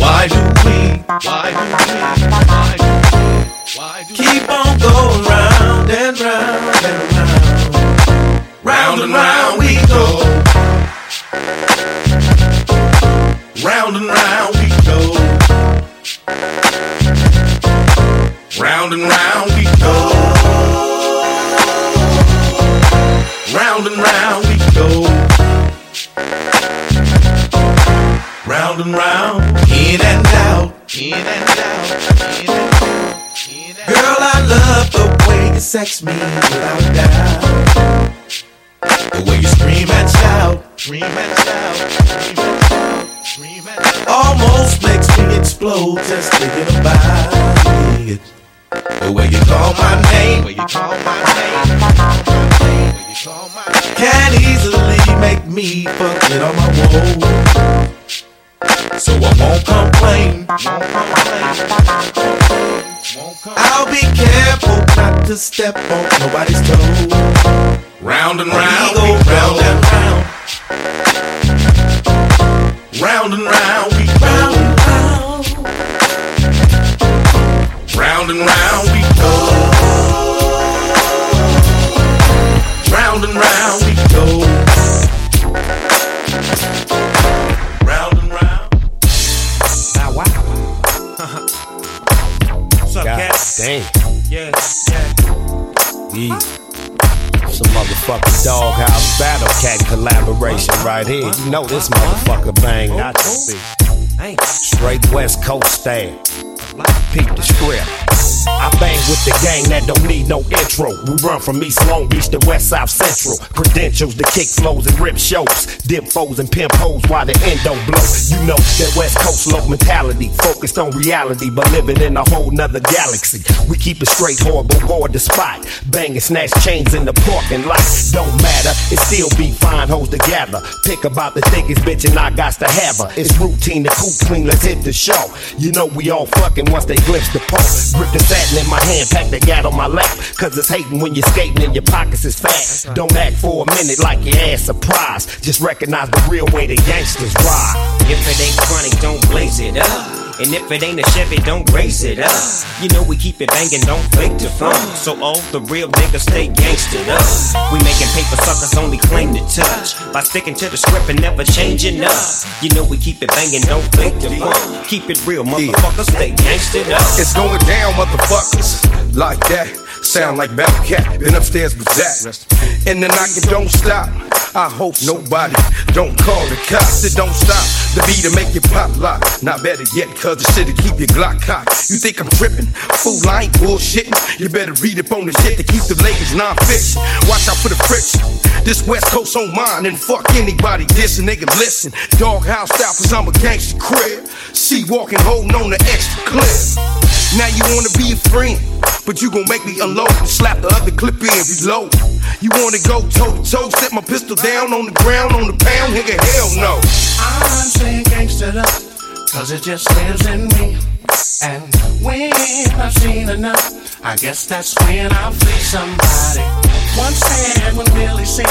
Why do we? Why do we? Why do we? Why do keep on going round and round and round? Round and round Round and round we go. Round and round we go. Round and round we go. Round and round, in and out, in and out. Girl, I love the way you sex me without doubt. The way you scream and shout, scream and shout, scream and shout, scream and shout. Almost makes me explode just thinking about it. The way you call my name, the way you call my name, can easily make me forget all my woes. So I won't complain. I'll be careful not to step on nobody's toes. Round and round, we go round and round. Round and round, we round and round. Round and round, we go. Round and round, we go. Round and round. Bow wow. What's up, God cats? damn. Yeah, yeah. We some motherfucking doghouse battle cat collaboration right here. You know this motherfucker bang, not the beat. Straight West Coast style. Peep the script. I bang with the gang that don't need no intro. We run from East Long Beach to West South Central. Credentials to kick flows and rip shows. Dip foes and pimp hoes while the end don't blow. You know that West Coast low mentality. Focused on reality, but living in a whole nother galaxy. We keep it straight, horrible, board the spot. Bang and snatch chains in the parking lot. Don't matter, it still be fine hoes together. Pick about the thickest bitch and I got to have her. It's routine to cool clean, let's hit the show. You know we all fucking once they glimpse the pole. Grip the satin in my hand, pack the gat on my lap. Cause it's hating when you're skating and your pockets is fat. Don't act for a minute like your ass surprised. Just recognize the real way the gangsters ride. If it ain't chronic, don't blaze it up. And if it ain't a Chevy, don't race it up. You know we keep it banging, don't fake the fun. So all the real niggas stay gangstered up. We making paper suckers only claim to touch. By sticking to the script and never changing up. You know we keep it banging, don't fake the fun. Keep it real, motherfuckers, stay gangstered up. It's going down, motherfuckers. Like that. Sound like Battle Cat. Been upstairs with that. And the knocking don't stop. I hope nobody don't call the cops. It don't stop. The beat to make you pop lock. Not better yet, cause the shit'll keep your Glock cocked. You think I'm tripping? Fool, I ain't bullshitting. You better read up on the shit to keep the ladies non-fiction. Watch out for the friction. This West Coast on mine, and fuck anybody dissing, nigga. Listen, doghouse style, cause I'm a gangster crib. See walking, holding on the extra clip. Now you wanna be a friend, but you gon' make me unload and slap the other clip in, reload. You wanna go toe to toe, set my pistol down on the ground, on the pound, nigga, hell no. I'm saying gangsta cause it just lives in me. And when I've seen enough, I guess that's when I'll free somebody. Once said when Billy said,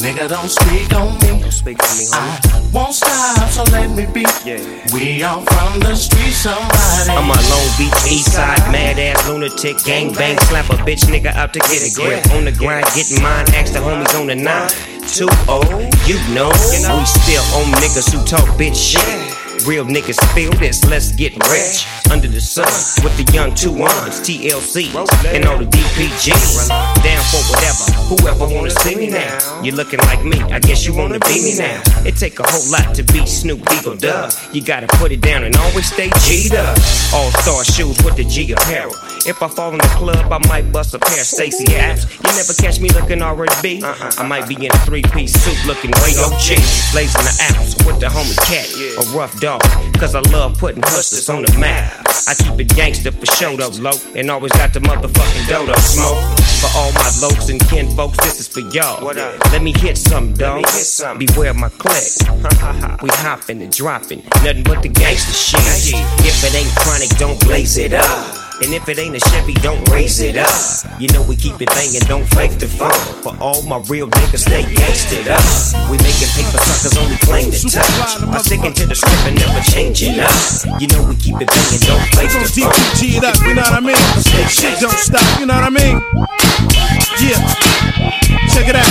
nigga don't speak on me. Don't speak on me, I won't stop, so let me be. Yeah. We all from the street, somebody. I'm a Long Beach East Side, mad ass lunatic, gang bang, slap a bitch nigga out to get a grip. On the grind, getting mine, ask the homies on the nine. Too old, oh, you know, we still on niggas who talk bitch shit. Real niggas feel this, let's get rich. Under the sun, with the young two ones, TLC, and all the DPGs. Down for whatever, whoever wanna see me now. You're looking like me, I guess you wanna be me now. It take a whole lot to be Snoop Dub. You gotta put it down and always stay G'd up. All star shoes with the G apparel. If I fall in the club, I might bust a pair of Stacy Adams. You never catch me looking R&B. I might be in a three-piece suit looking way OG. Blazing the ounce with the homie cat, a rough dog. Cause I love putting hustlers on the map. I keep it gangster for show though, low. And always got the motherfucking dodo smoke. For all my lokes and kin folks, this is for y'all. Let me hit some, dog. Beware my click. we hopping and dropping. Nothing but the gangster shit. If it ain't chronic, don't blaze it up. And if it ain't a Chevy, don't raise it up. You know we keep it banging, don't fake the fun. For all my real niggas, stay gangstered up. We making paper suckers only claim to touch. I'm sticking to the script and never changing up. You know we keep it banging, don't fake the fun. DPG it up, you know what I mean? Shit don't stop, you know what I mean? Yeah, check it out.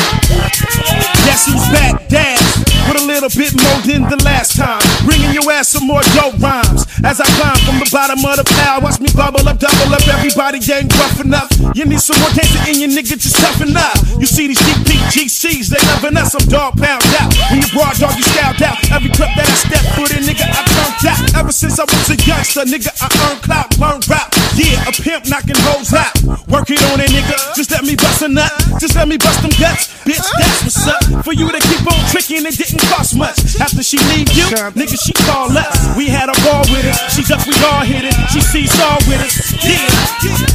Guess who's back? Dad, with a little bit more than the last time. Bringing your ass some more dope rhymes. As I climb from the bottom of the pile, watch me bubble up, double up. Everybody getting rough enough. You need some more gangster in your nigga, just toughen up. You see these DPGCs, they loving us. I'm dog pound out. When you broad dog, you scaled out. Every clip that I step foot in, nigga, I turned out. Ever since I was a youngster, nigga, I earned clout, learn rap. Yeah, a pimp knocking hoes out. Work it on it, nigga. Just let me nut. Just let me bust them guts. Bitch, that's what's up. For you to keep on tricking, it didn't cost much. After she leave you, nigga, she call us. We had a ball with it. She duck, we all hit it. She sees all with us. Yeah.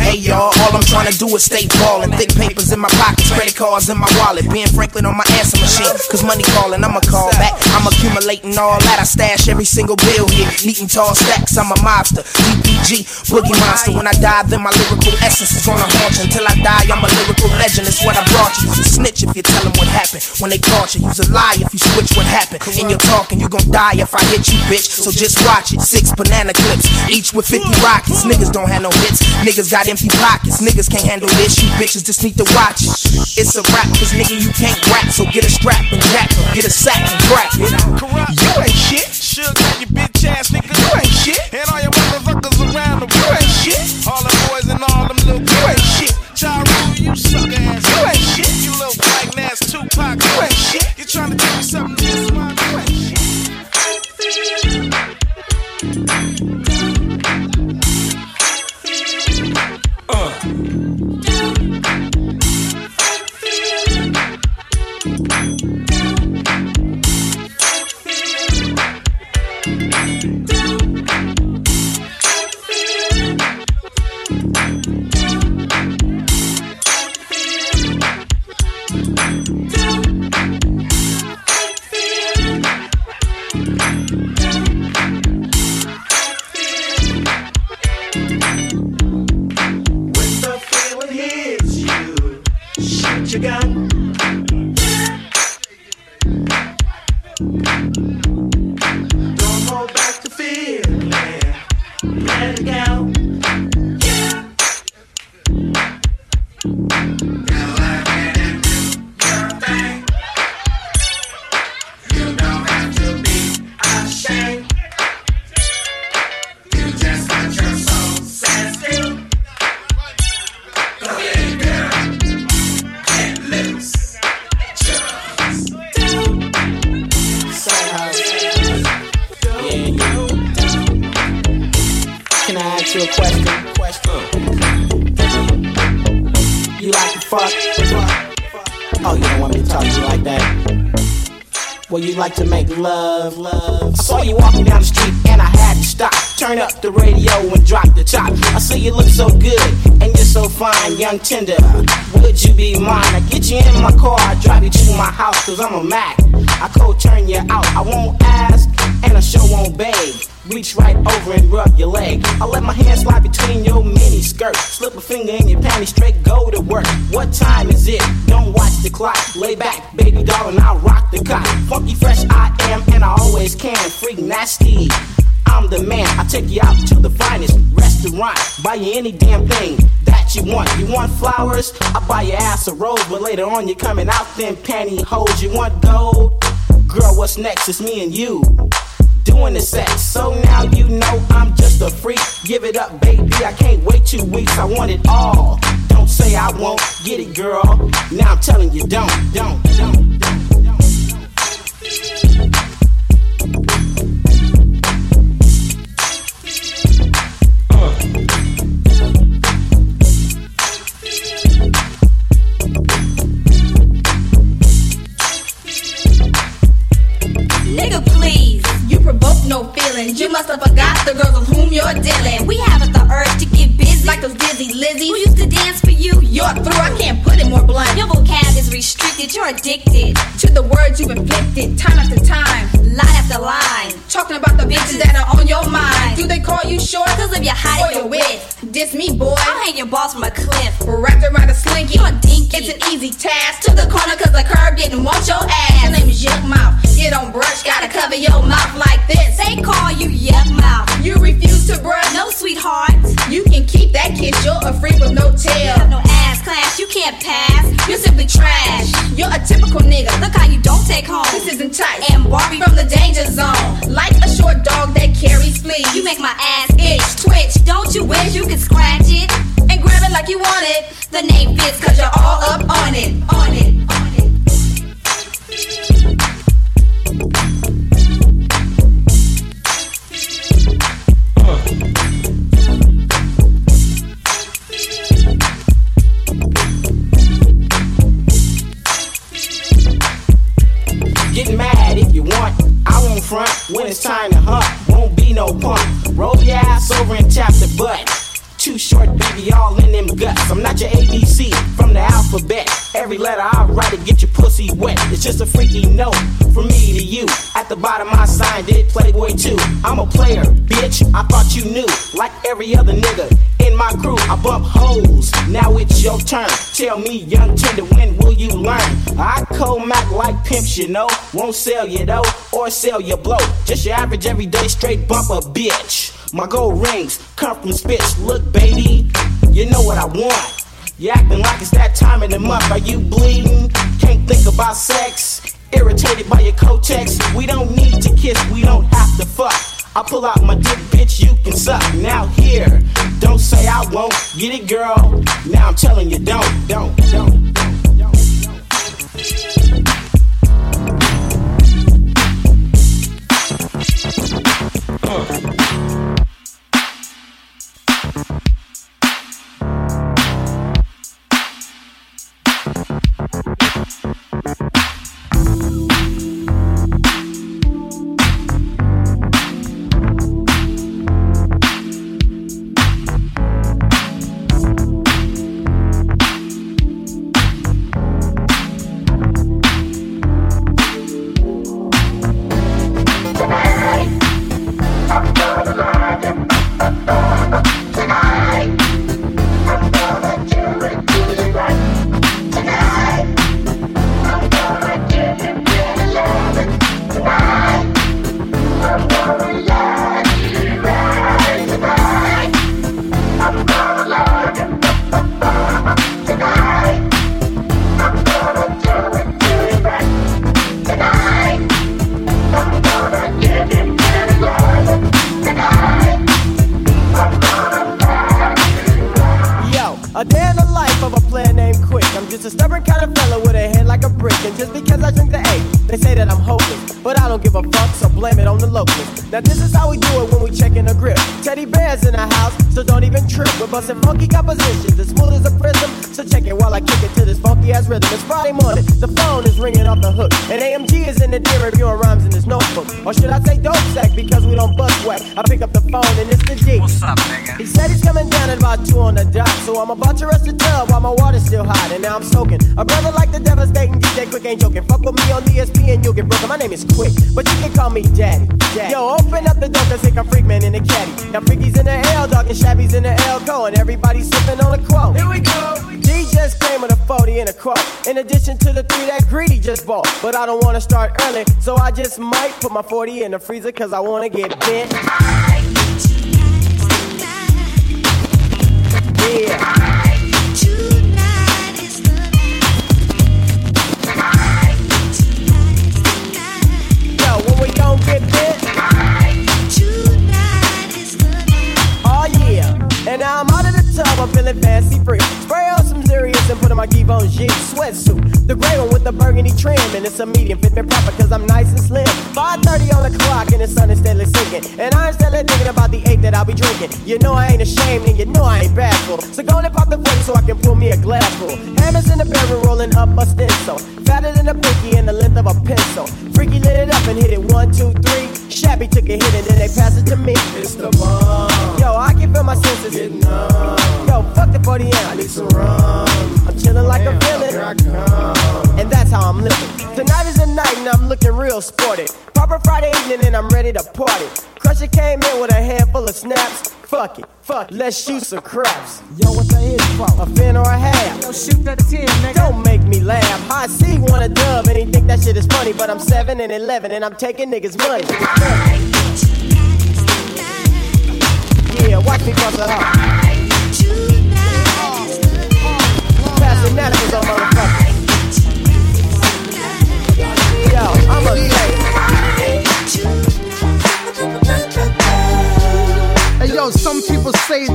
Hey y'all, all I'm trying to do is stay ballin'. Thick papers in my pockets, credit cards in my wallet. Ben Franklin on my answer machine. Cause money calling, I'ma call back. I'm accumulating all that. I stash every single bill here. Neat and tall stacks, I'm a mobster. DPG, boogie monster. When I die, then my lyrical essence is gonna haunt. Until I die, I'm a lyrical legend. It's what I brought you. Snitch if you tell them what happened. When they caught you, use a lie if you switch what happened. In your talking, you gon' die if I hit you, bitch. So just watch it. Six banana clips, each with 50 rockets. Niggas don't have no hits. Niggas got empty pockets. Niggas can't handle this. You bitches just need to watch it. It's a rap, cause nigga, you can't rap. So get a strap and jack. Get a sack and crack it. You ain't shit. Suge got your bitch ass nigga. You ain't shit. And all your motherfuckers around the You ain't shit. All the boys and all them little You ain't shit. Rule, you sucker ass. You ain't shit. You little Tupac. You ain't shit. You trying to tell me something love, love. I saw you walking down the street and I had to stop. Turn up the radio and drop the top. I see you look so good and you're so fine, young tender. Would you be mine? I get you in my car, I drive you to my house, cause I'm a Mac. I cold turn you out, I won't ask and I sure won't beg. Reach right over and rub your leg. I let my hand slide between your mini skirt. Slip a finger in your panties, straight go to work. What time is it? Don't watch the clock. Lay back, baby doll, and I'll rock the cot. Funky fresh I am, and I always can. Freak nasty. I'm the man. I take you out to the finest restaurant. Buy you any damn thing that you want. You want flowers? I buy your ass a rose, but later on you're coming out them pantyhose. You want gold? Girl, what's next? It's me and you doing the sex. So now you know I'm just a freak. Give it up, baby. I can't wait two weeks. I want it all. Don't say I won't get it, girl. Now I'm telling you, don't, don't, don't. Must have forgot the girls with whom you're dealing. We haven't the urge to get busy. Like those dizzy Lizzy who used to dance for you. You're through. I can't put it more blunt. Your vocab is restricted. You're addicted to the words you've inflicted. Time after time, line after line. Talking about the bitches that are on your mind. Do they call you short? Cause of your height or your width. Diss me, boy. I'll hang your balls from a cliff. Wrapped around a slinky. You're dinky. It's an easy task. To the corner cause the curb didn't want your ass. Your name is Yuck Mouth. You don't brush, gotta cover your mouth like this. They call you Yuck Mouth. You refuse to brush? No, sweetheart. You can keep that kiss. You're a freak with no tail. You have no ass class. You can't pass. You're simply trash. You're a typical nigga. Look how you don't take home. This isn't tight. And Barbie from the danger zone. Like a short dog, they make my ass itch, twitch. Don't you wish you could scratch it and grab it like you want it? The name fits cause you're all up on it, on it, on it. When it's time to hunt. Won't be no punk. Roll your ass over and tap the butt. Too short, baby, all in them guts. I'm not your ABC from the alphabet. Every letter I write to get your pussy wet. It's just a freaky note from me to you. At the bottom, I signed it, Playboy 2. I'm a player, bitch. I thought you knew. Like every other nigga in my crew, I bump hoes. Now it's your turn. Tell me, young tender, when will you learn? I cold Mac like pimps, you know. Won't sell you though, or sell you blow. Just your average everyday straight bumper, bitch. My gold rings come from spits. Look, baby, you know what I want. You acting like it's that time of the month. Are you bleeding? Can't think about sex. Irritated by your Kotex. We don't need to kiss, we don't have to fuck. I pull out my dick, bitch, you can suck. Now here, don't say I won't. Get it, girl. Now I'm telling you, don't, don't, don't. In addition to the three that Greedy just bought. But I don't wanna start early, so I just might put my 40 in the freezer cause I wanna get bent. Yeah. Trim, and it's a medium, fit me proper cause I'm nice and slim. 5:30 on the clock, and the sun is steadily sinking. And I'm steadily thinking about the eight that I'll be drinking. You know I ain't ashamed, and you know I ain't bashful. So go and pop the 40 so I can pull me a glass full. Hammers in the barrel, rolling up a stencil. Fatter than a pinky and the length of a pencil. Freaky lit it up and hit it one, two, three. Shabby took a hit and then they passed it to me. It's the Fuck it, fuck it. Let's shoot some craps. Yo, what the hit for? A fin or a half? Yo, shoot that 10, nigga. Don't make me laugh. High C want a dub and he think that shit is funny. But I'm 7 and 11 and I'm taking niggas' money. Yeah, watch me bust it up. Passing that is on motherfucker.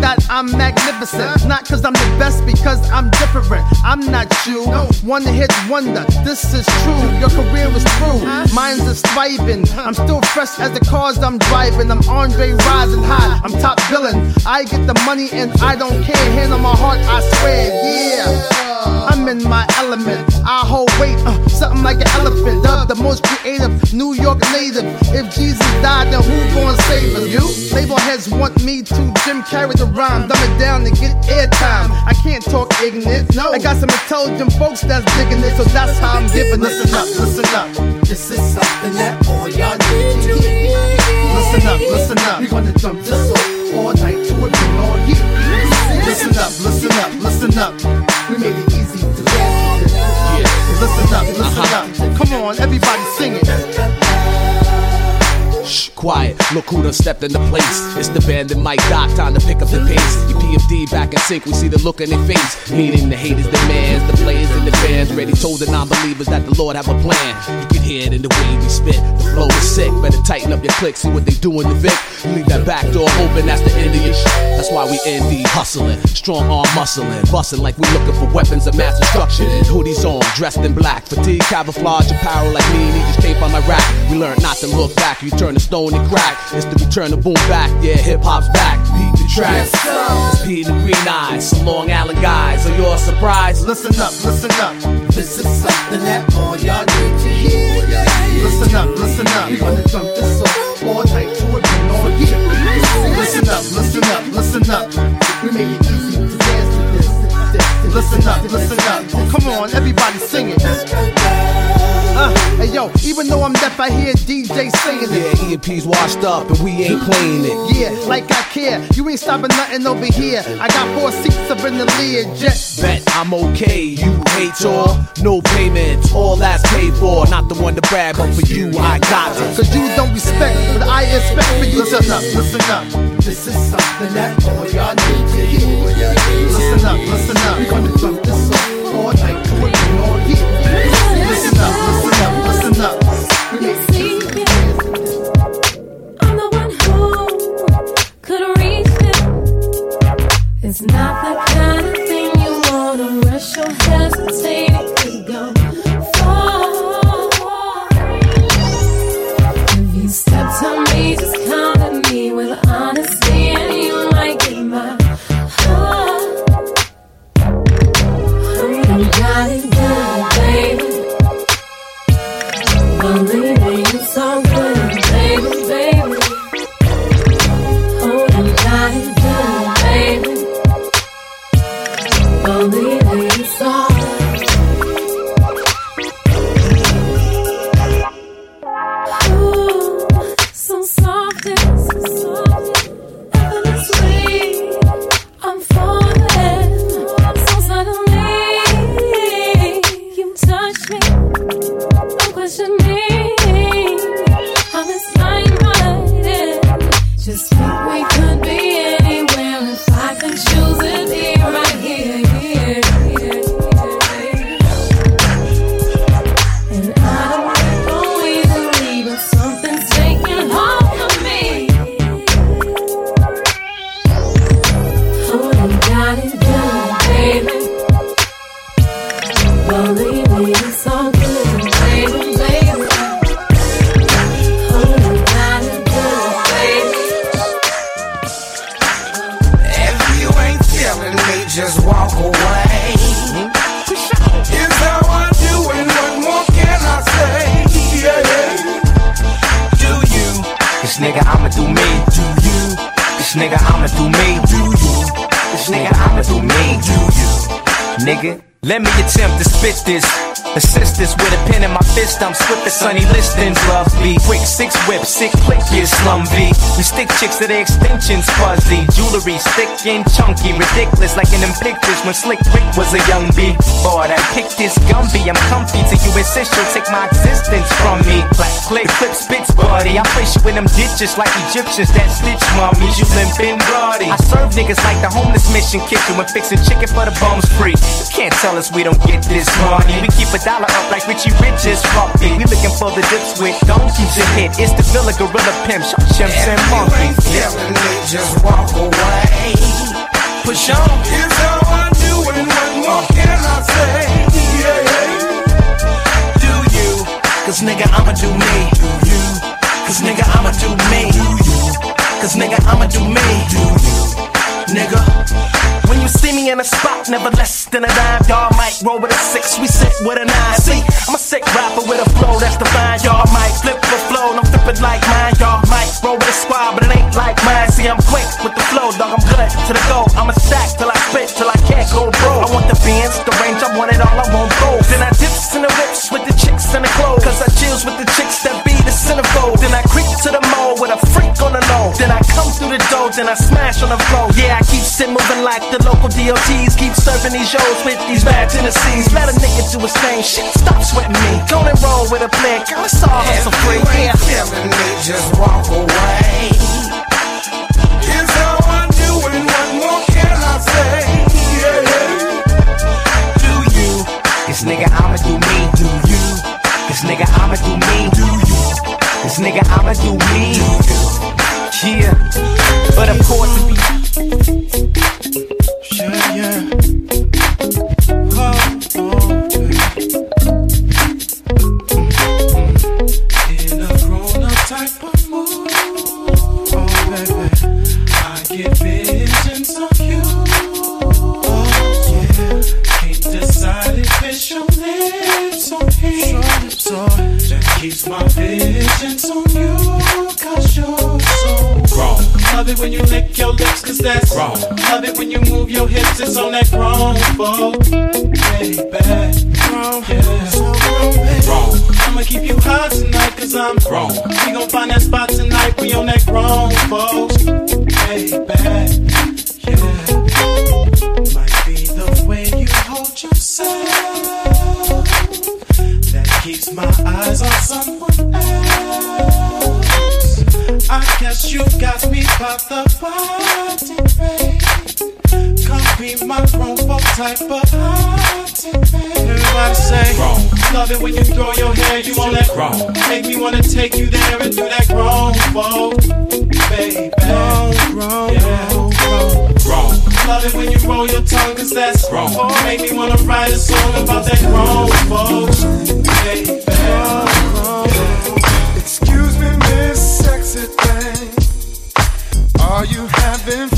That I'm magnificent. Not cause I'm the best, because I'm different. I'm not you. One hit wonder, this is true. Your career is through. Mine's is thriving. I'm still fresh as the cars I'm driving. I'm Andre rising high. I'm top billing. I get the money and I don't care. Hand on my heart, I swear, yeah. I'm in my element. I hold weight, uh, something like an elephant. The most creative New York native. If Jesus died, then who gonna save us? You? Label heads want me to Jim Carrey the rhyme, dumb it down to get airtime. I can't talk ignorant. No, I got some intelligent folks that's digging it, so that's how I'm giving. Listen up, listen up. This is something that all y'all need to hear. Listen up, listen up. We gonna jump this off all night to all year. Listen up, listen up, listen up. We made it easy to dance. Yeah. Listen up, uh-huh. listen up. Come on, everybody sing it. Shh, quiet. Look who done stepped into place. It's the band and Mike Doc, time to pick up the pace. EPMD back in sync, we see the look in their face. Meaning the haters demands, the players and the fans. Ready told the non-believers that the Lord have a plan. You can hear it in the way we spit. The flow is sick. Better tighten up your click, see what they doing to Vic. You leave that back door open, that's the end of your shit. That's why we ND hustling. Strong arm muscling, busting like we looking for weapons of mass destruction. Hoodies on, dressed in black. Fatigue, camouflage, apparel like me, he just came my Iraq. We learned not to look back. You turn the stone and crack. It's the return of boom back. Yeah, hip hop's back. Beat the track. It's P and the Green Eyes. Some Long Island guys. Are you all surprised? Listen up, listen up. This is something that all y'all need to hear. Listen up, listen up. We gonna jump this off all night to a good all year. Listen up, listen up, listen up. We make it easy to dance to this. Listen up, listen up. Come on, everybody sing it. Yo, even though I'm deaf, I hear DJ singing it. Yeah, EMP's washed up and we ain't playing it. Yeah, like I care. You ain't stopping nothing over here. I got four seats up in the Learjet. Bet I'm okay. You hate all, no payment. All that's paid for. Not the one to brag, but for you, I got it. Cause you don't respect, but I expect for you listen to up, listen up. This is something that all y'all need to hear. Listen up, listen up. We gonna jump this off all night to a good all year. Listen up, listen up, attempt to spit this. Assist this with a pen in my fist. I'm swift as sunny listings. Love be quick, six whip, sick click, yeah, slum V. We stick chicks to the extensions fuzzy. Jewelry thick and chunky, ridiculous like in them pictures when Slick Rick was a young B. Boy, I picked this Gumby. I'm comfy till you insist you'll take my existence from me. Black click, clip spits, buddy. I place you in them ditches like Egyptians that stitch mummies. You limp and bloody. I serve niggas like the homeless mission kitchen when fixing chicken for the bums free. You can't tell us we don't get this money. We keep a dollar up like Richie Rich is funky. We looking for the dips with donkeys to hit. It's the Villa Gorilla Pimp, Chimps and Monkeys. Feeling it, just walk away. Push on. Here's how I do it. What more can I say? Yeah, Do you? Cause nigga, I'ma do me. Do you? Cause nigga, I'ma do me. Do you? Cause nigga, I'ma do me. Do you? Nigga. When you see me in a spot, never less than a dime. Y'all might roll with a six, we sit with a nine. See, I'm a sick rapper with a flow that's divine. Y'all might flip the flow, and I'm flipping like mine. Y'all might roll with a squad, but it ain't like mine. See, I'm quick with the flow, dog. I'm good to the goal. I'm a stack till I spit, till I can't go bro. I want the Benz, the range, I want it all, I want gold. Then I dips in the whips with the chicks and the clothes. Cause I chills with the chicks that be the centerfold. Then I creep to the mall with a freak on the low. Then I come through the door, then I smash on the floor. Yeah, I keep sit moving like the local DOTs. Keep serving these shows with these bad Tennessees. Let a nigga do his thing. Shit, stop sweating me. Go and roll with a plan. Girl, it's all hustle free. Yeah. Feeling it, just walk away. Here's how I do it. What more can I say? Yeah, Do you? This nigga, I'ma do me. Do you? This nigga, I'ma do me. Do you? This nigga, I'ma do me. Do you? Yeah. But of course, if you yeah, yeah. Oh, oh. In a grown-up type of mood, oh baby, I get visions of you. Oh yeah, can't decide if it's your lips or his. That keeps my visions on you, Love it when you lick your lips, cause that's wrong. Love it when you move your hips, it's on that grown folk. Baby, wrong. Yeah. Wrong. I'ma keep you hot tonight, cause I'm wrong. We gon' find that spot tonight, we on that grown folks. Baby, yeah. Might be the way you hold yourself that keeps my eyes on someone I guess you got me by the body, babe. Come be my grown folk type of party, babe. Everybody say wrong. Love it when you throw your hair, you on that wrong. Make me wanna take you there and do that grown folk, baby. Wrong, yeah. Wrong. Love it when you roll your tongue, cause that's wrong. Make me wanna write a song about that grown folks, baby. Excuse me, Miss Sexy Thing. Are you having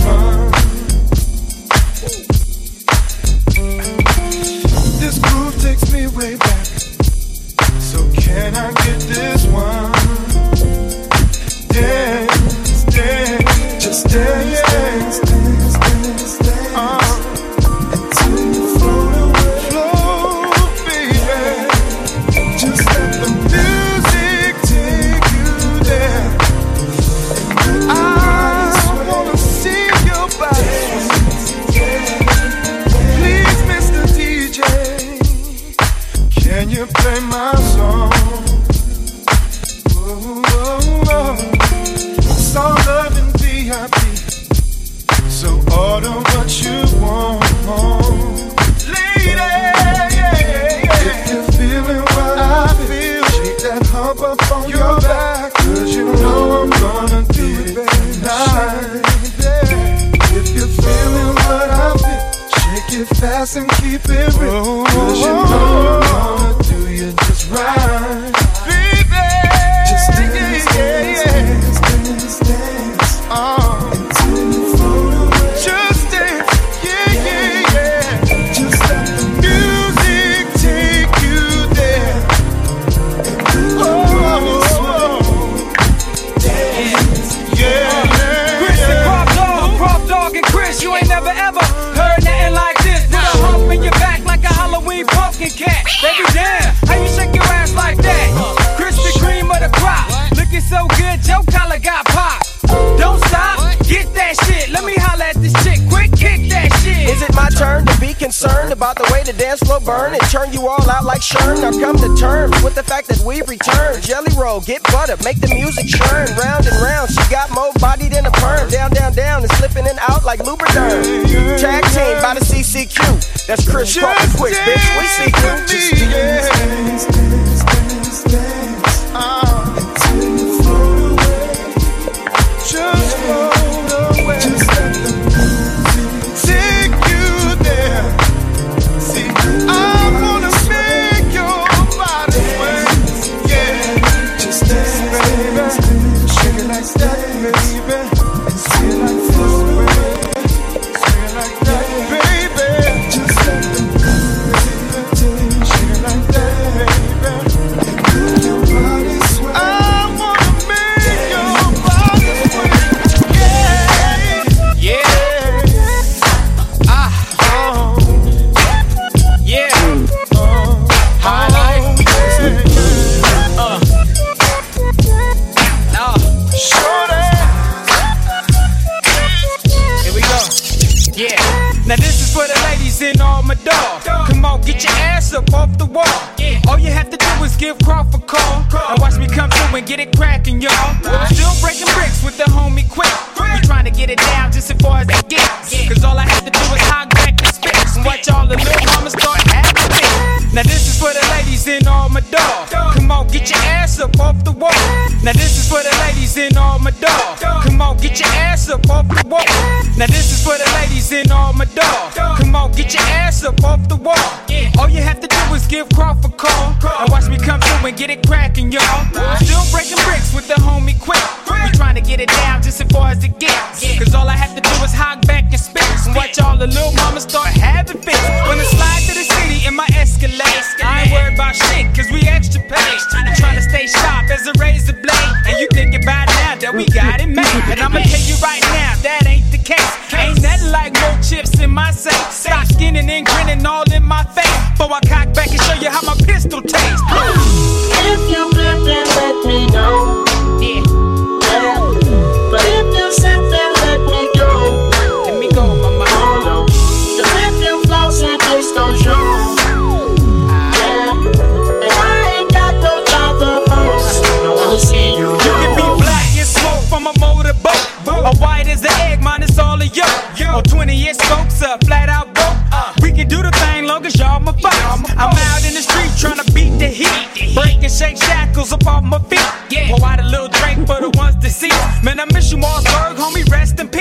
can show you how my pistol tastes. If you let me know. Yeah. But if you something, let me go. Let me go, mama. Oh, no. Cause if you floss just don't show. I ain't got no job to see you. Can be black and smoke from a motorboat. Or white as the egg, minus all of yo. Or 20 inch spokes up, flat out. I'm out in the street trying to beat the heat. breaking and shake shackles up off my feet. Pour out a little drink for the ones deceased. Man, I miss you, Mausberg, homie. Rest in peace.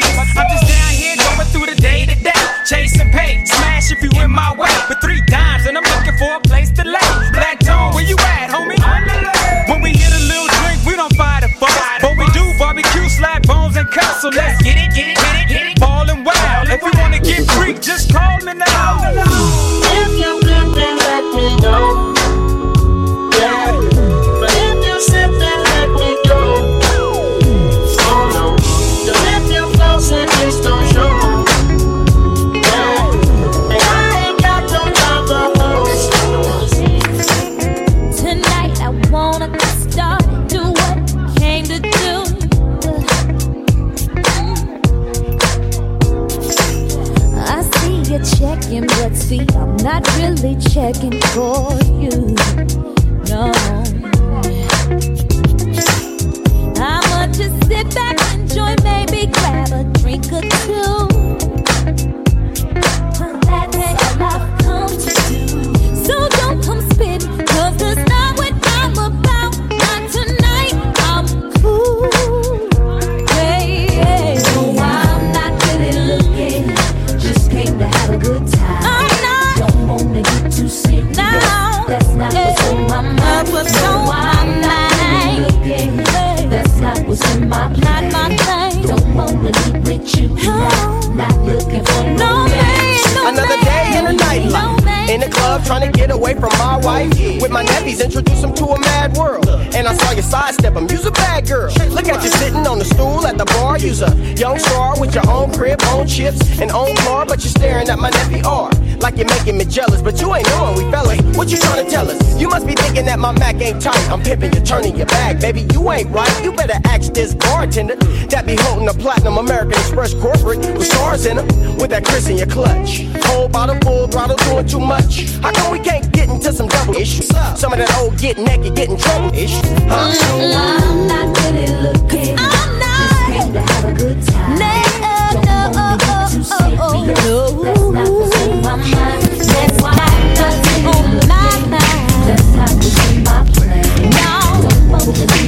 sidestep him. Use a bad girl. Look at you sitting on the stool at the bar. Use a young star with your own crib, own chips, and own car. But you're staring at my nephew R. Like you're making me jealous, but you ain't knowing we fellas. What you trying to tell us? You must be thinking that my Mac ain't tight. I'm pimping you, turning your back, baby. You ain't right. You better ask this bartender that be holding a platinum American Express corporate with stars in him with that Chris in your clutch. Whole bottle full, throttle doing too much. How come we can't get into some double issues? Some of that old get naked, get in trouble ish. Huh? I'm not really looking. I'm not. Just came to have a good time. No, no, oh, oh, oh, no. Oh. That's not what's in my mind. That's why I'm not really looking. That's not what's in my plan. No. Don't want to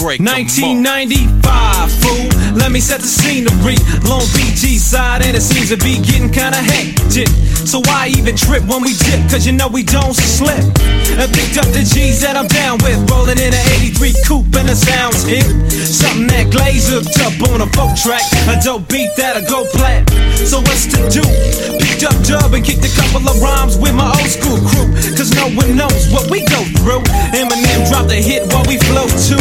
Break 'em off, break 'em off. 1995, fool. Let me set the scenery. Long Beach East side, and it seems to be getting kinda hectic. So why even trip when we dip? Cause you know we don't slip. And picked up the G's that I'm down with. Rolling in an 83 coupe and the sounds hit. Something that glaze hooked up on a folk track. A dope beat that'll go plat. So what's to do? Picked up dub and kicked a couple of rhymes with my old school crew. Cause no one knows what we go through. Eminem dropped a hit while we flow too.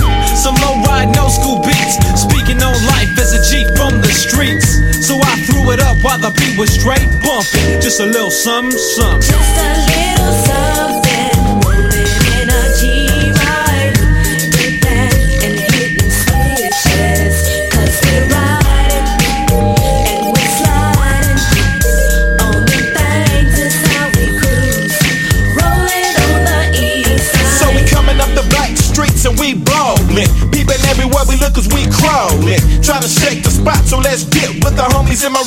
Was straight bumping. Just a little something, something. Just a little something. Rolling in a G-Ride. Get that and hitting switches. Cause we're riding and we're sliding. On the things is how we cruise. Rolling on the east side. So we coming up the back streets and we ballin'. Peeping everywhere we look cause we crawlin'. Trying to shake the spot, so let's dip. With the homies in my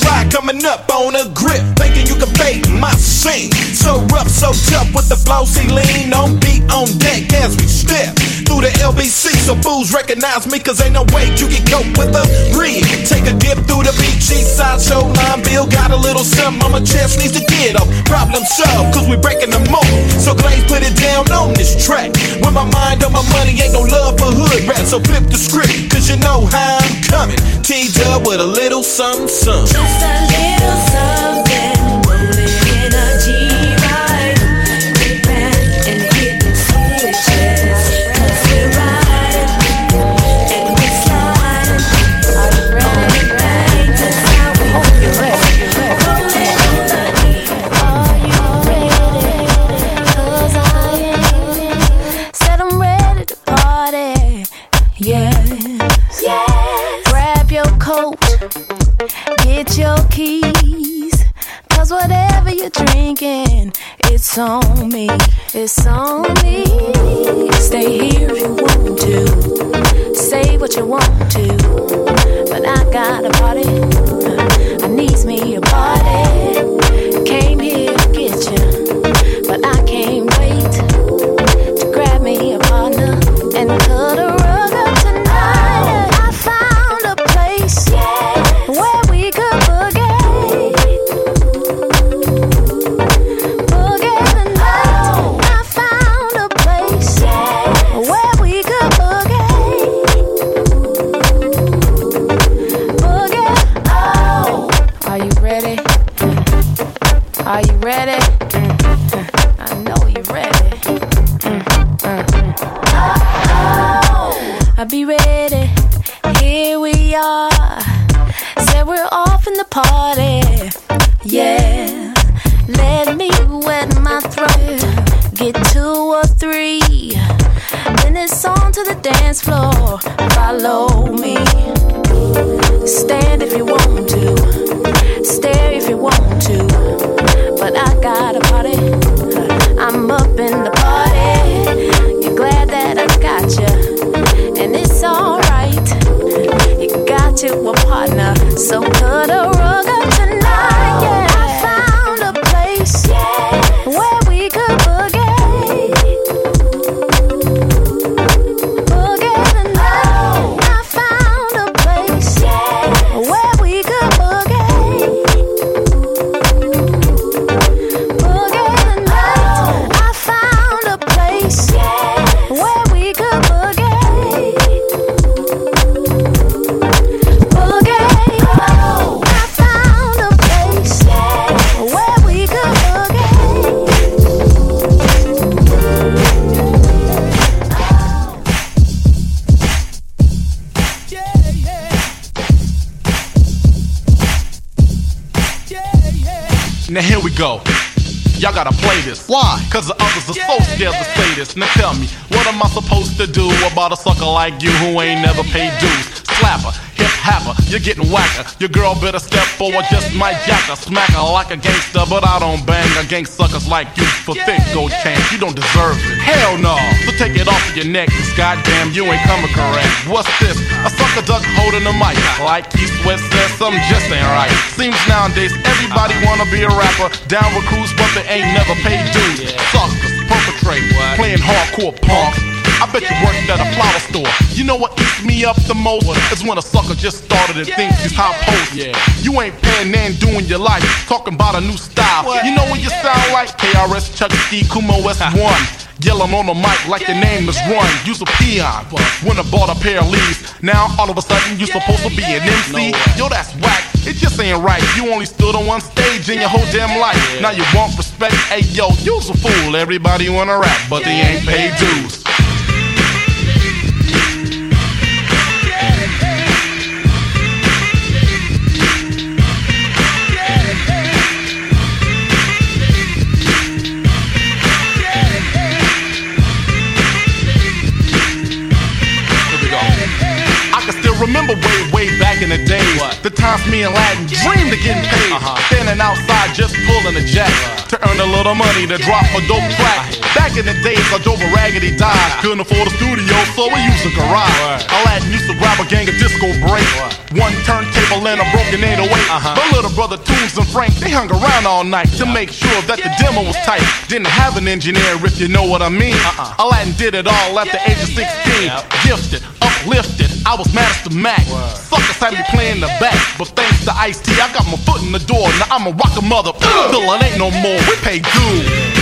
see lean on beat on deck as we step. Through the LBC, so fools recognize me cause ain't no way you can cope with a breed. Take a dip through the beach, east side shoreline. Bill got a little something on my chest, needs to get up. Problem solved, cause we breaking the mold. So Glaze put it down on this track. With my mind on my money, ain't no love for hood rap. So flip the script, cause you know how I'm coming. T-Dub with a little something, something. Just a little something. Now here we go. Y'all gotta play this. Why? Cause the others are so scared to say this. Now tell me, what am I supposed to do about a sucker like you who ain't never paid dues? Slapper, hip happer, you're getting whacker. Your girl better step forward, just might jack her, smack her like a gangster, but I don't bang against suckers like you for thick gold chains. You don't deserve it. Hell no. So take it off of your neck, cause goddamn you ain't coming correct. What's this? A sucker duck holding the mic. Like Keith Sweat says, something just ain't right. Seems nowadays everybody uh-huh. wanna be a rapper. Down with crews, but they ain't never paid dues. Suckers, perpetrate, playing hardcore punk. I bet you worked at a flower store. You know what eats me up the most? Is when a sucker just started and thinks he's hot post. Yeah. You ain't paying and doing your life. Talking about a new style. You know what you sound like? KRS Chuck D Kumo S1. Yelling on the mic like your name is Run. You's a peon. When I bought a pair of leaves. Now all of a sudden you're supposed to be an MC. Yo, that's whack. It just ain't right. You only stood on one stage in your whole damn life. Now you want respect. Hey yo, you's a fool. Everybody wanna rap, but they ain't paid dues. Remember way, way back in the days. The times me and Latin dreamed of getting paid. Uh-huh. Standing outside just pulling a jack to earn a little money to drop a dope track. Back in the days, I drove a raggedy Dodge. Couldn't afford a studio, so we used a garage. Aladdin used to grab a gang of disco break. One turntable and a broken 808. Uh-huh. My little brother Tunes and Frank, they hung around all night to make sure that the demo was tight. Didn't have an engineer, if you know what I mean. Uh-uh. Aladdin did it all at the age of 16. Gifted, uplifted, I was Master Mac. Suckers had me playing the back, but thanks to Ice T, I got my foot in the door. Now I'm a rocker mother. Till it ain't no more. We pay dues.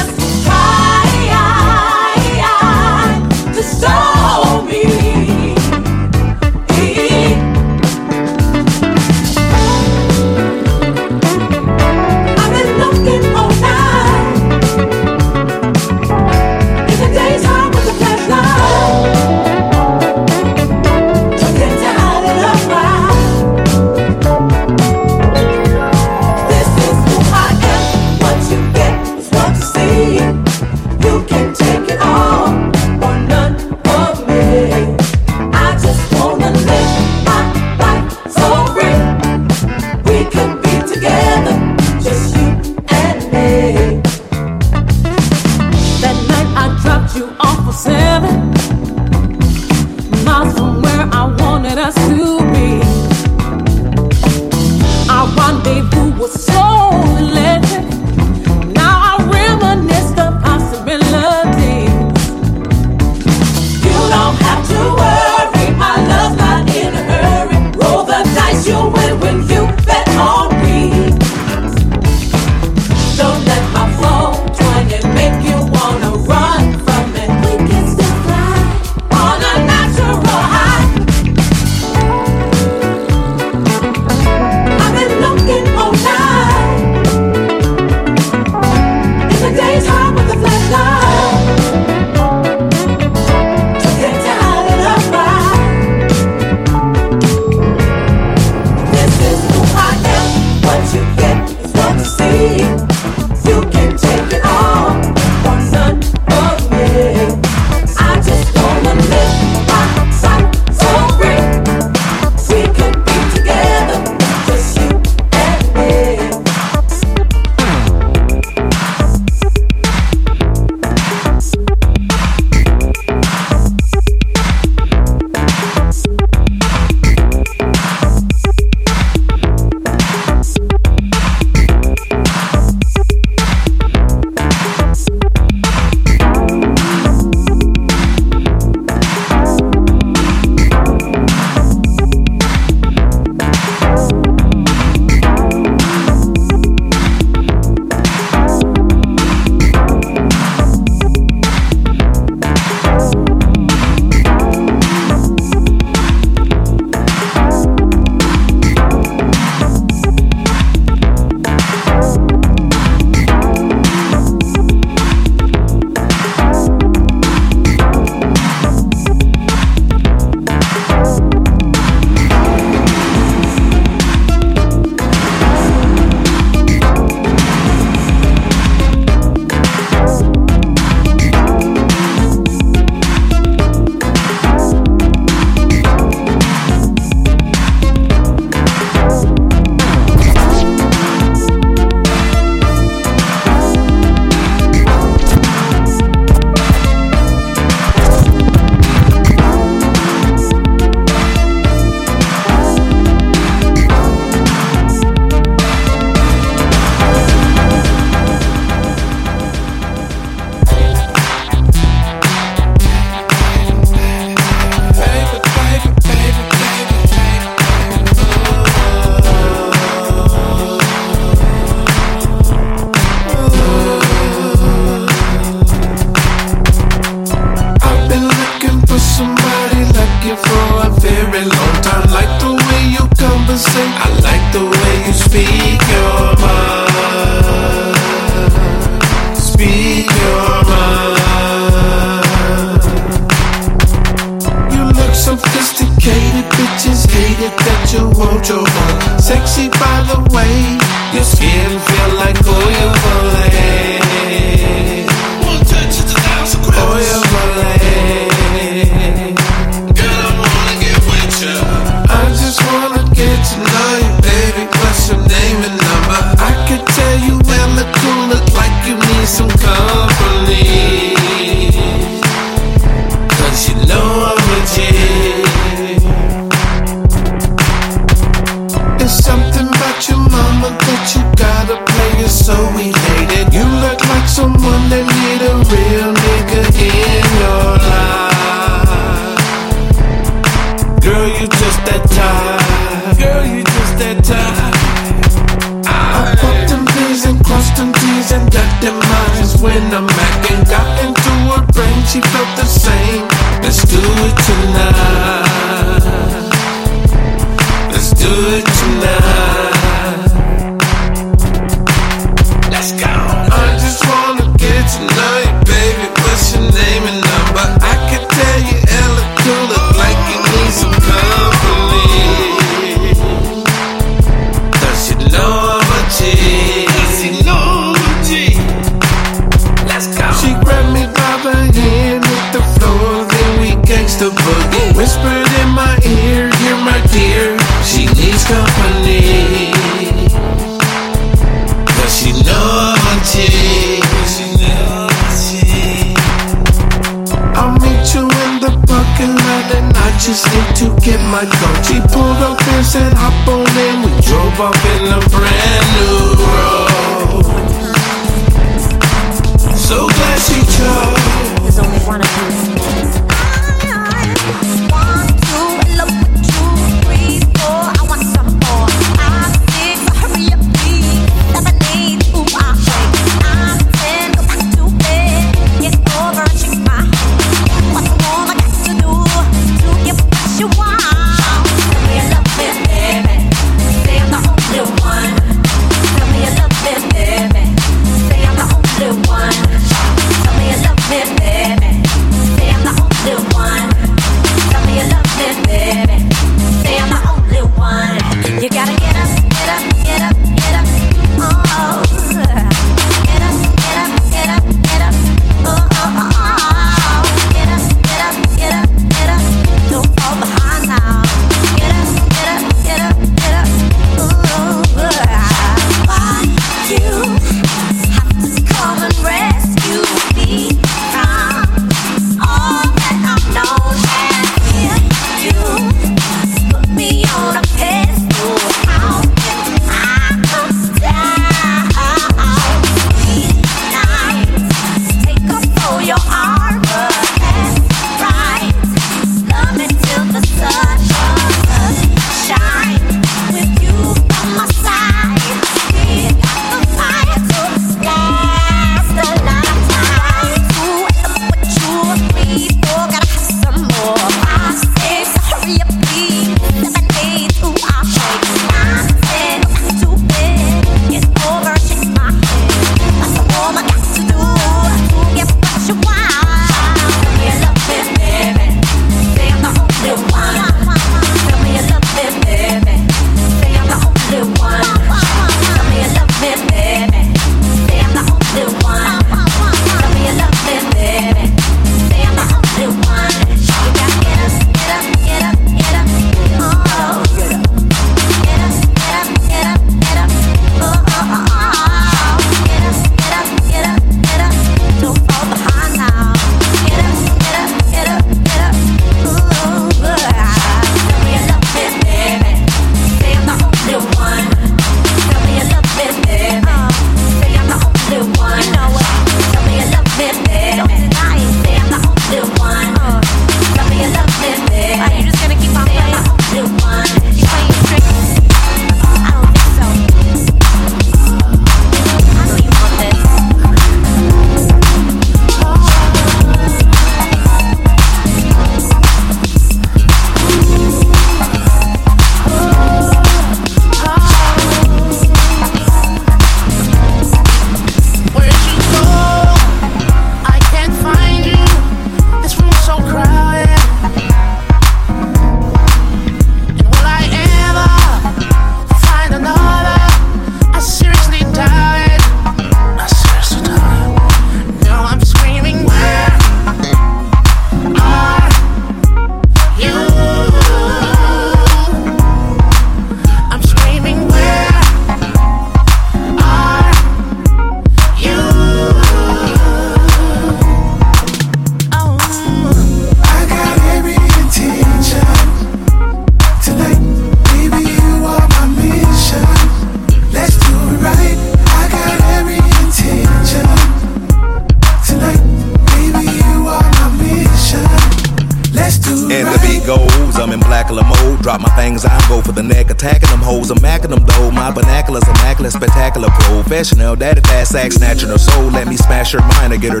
Sack, snatching her soul. Let me smash her mind to get her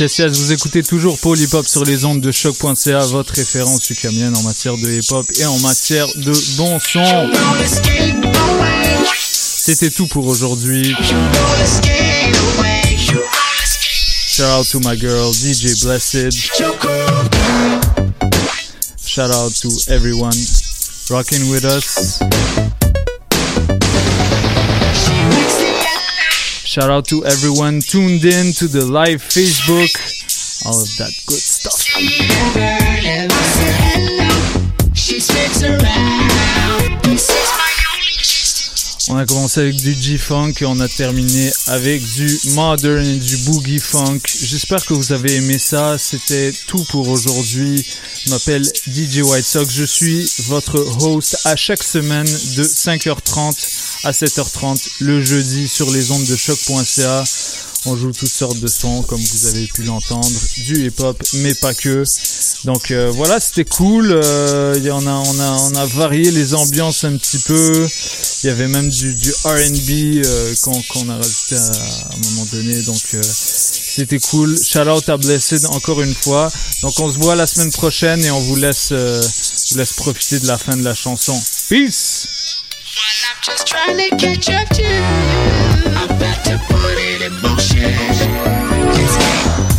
Yes, vous écoutez toujours Paul Hip Hop sur les ondes de choc.ca, votre référence ukrainienne en matière de hip hop et en matière de bon son. C'était tout pour aujourd'hui. Shout out to my girl DJ Blessed. Shout out to everyone rocking with us. Shout out to everyone tuned in to the live Facebook. All of that good stuff. Spins On a commencé avec du G-Funk et on a terminé avec du Modern et du Boogie Funk. J'espère que vous avez aimé ça. C'était tout pour aujourd'hui. Je m'appelle DJ White Sox. Je suis votre host à chaque semaine de 5h30 à 7h30 le jeudi sur les ondes de choc.ca. On joue toutes sortes de sons, comme vous avez pu l'entendre, du hip-hop, mais pas que. Donc euh, voilà, c'était cool. Euh, a, on a, on a varié les ambiances un petit peu. Il y avait même du, R&B euh, qu'on qu'on a rajouté à, à un moment donné. Donc euh, c'était cool. Shout out à Blessed encore une fois. Donc on se voit la semaine prochaine et on vous laisse, euh, vous laisse profiter de la fin de la chanson. Peace. Just trying to catch up to you. I'm about to put it in motion. Let's.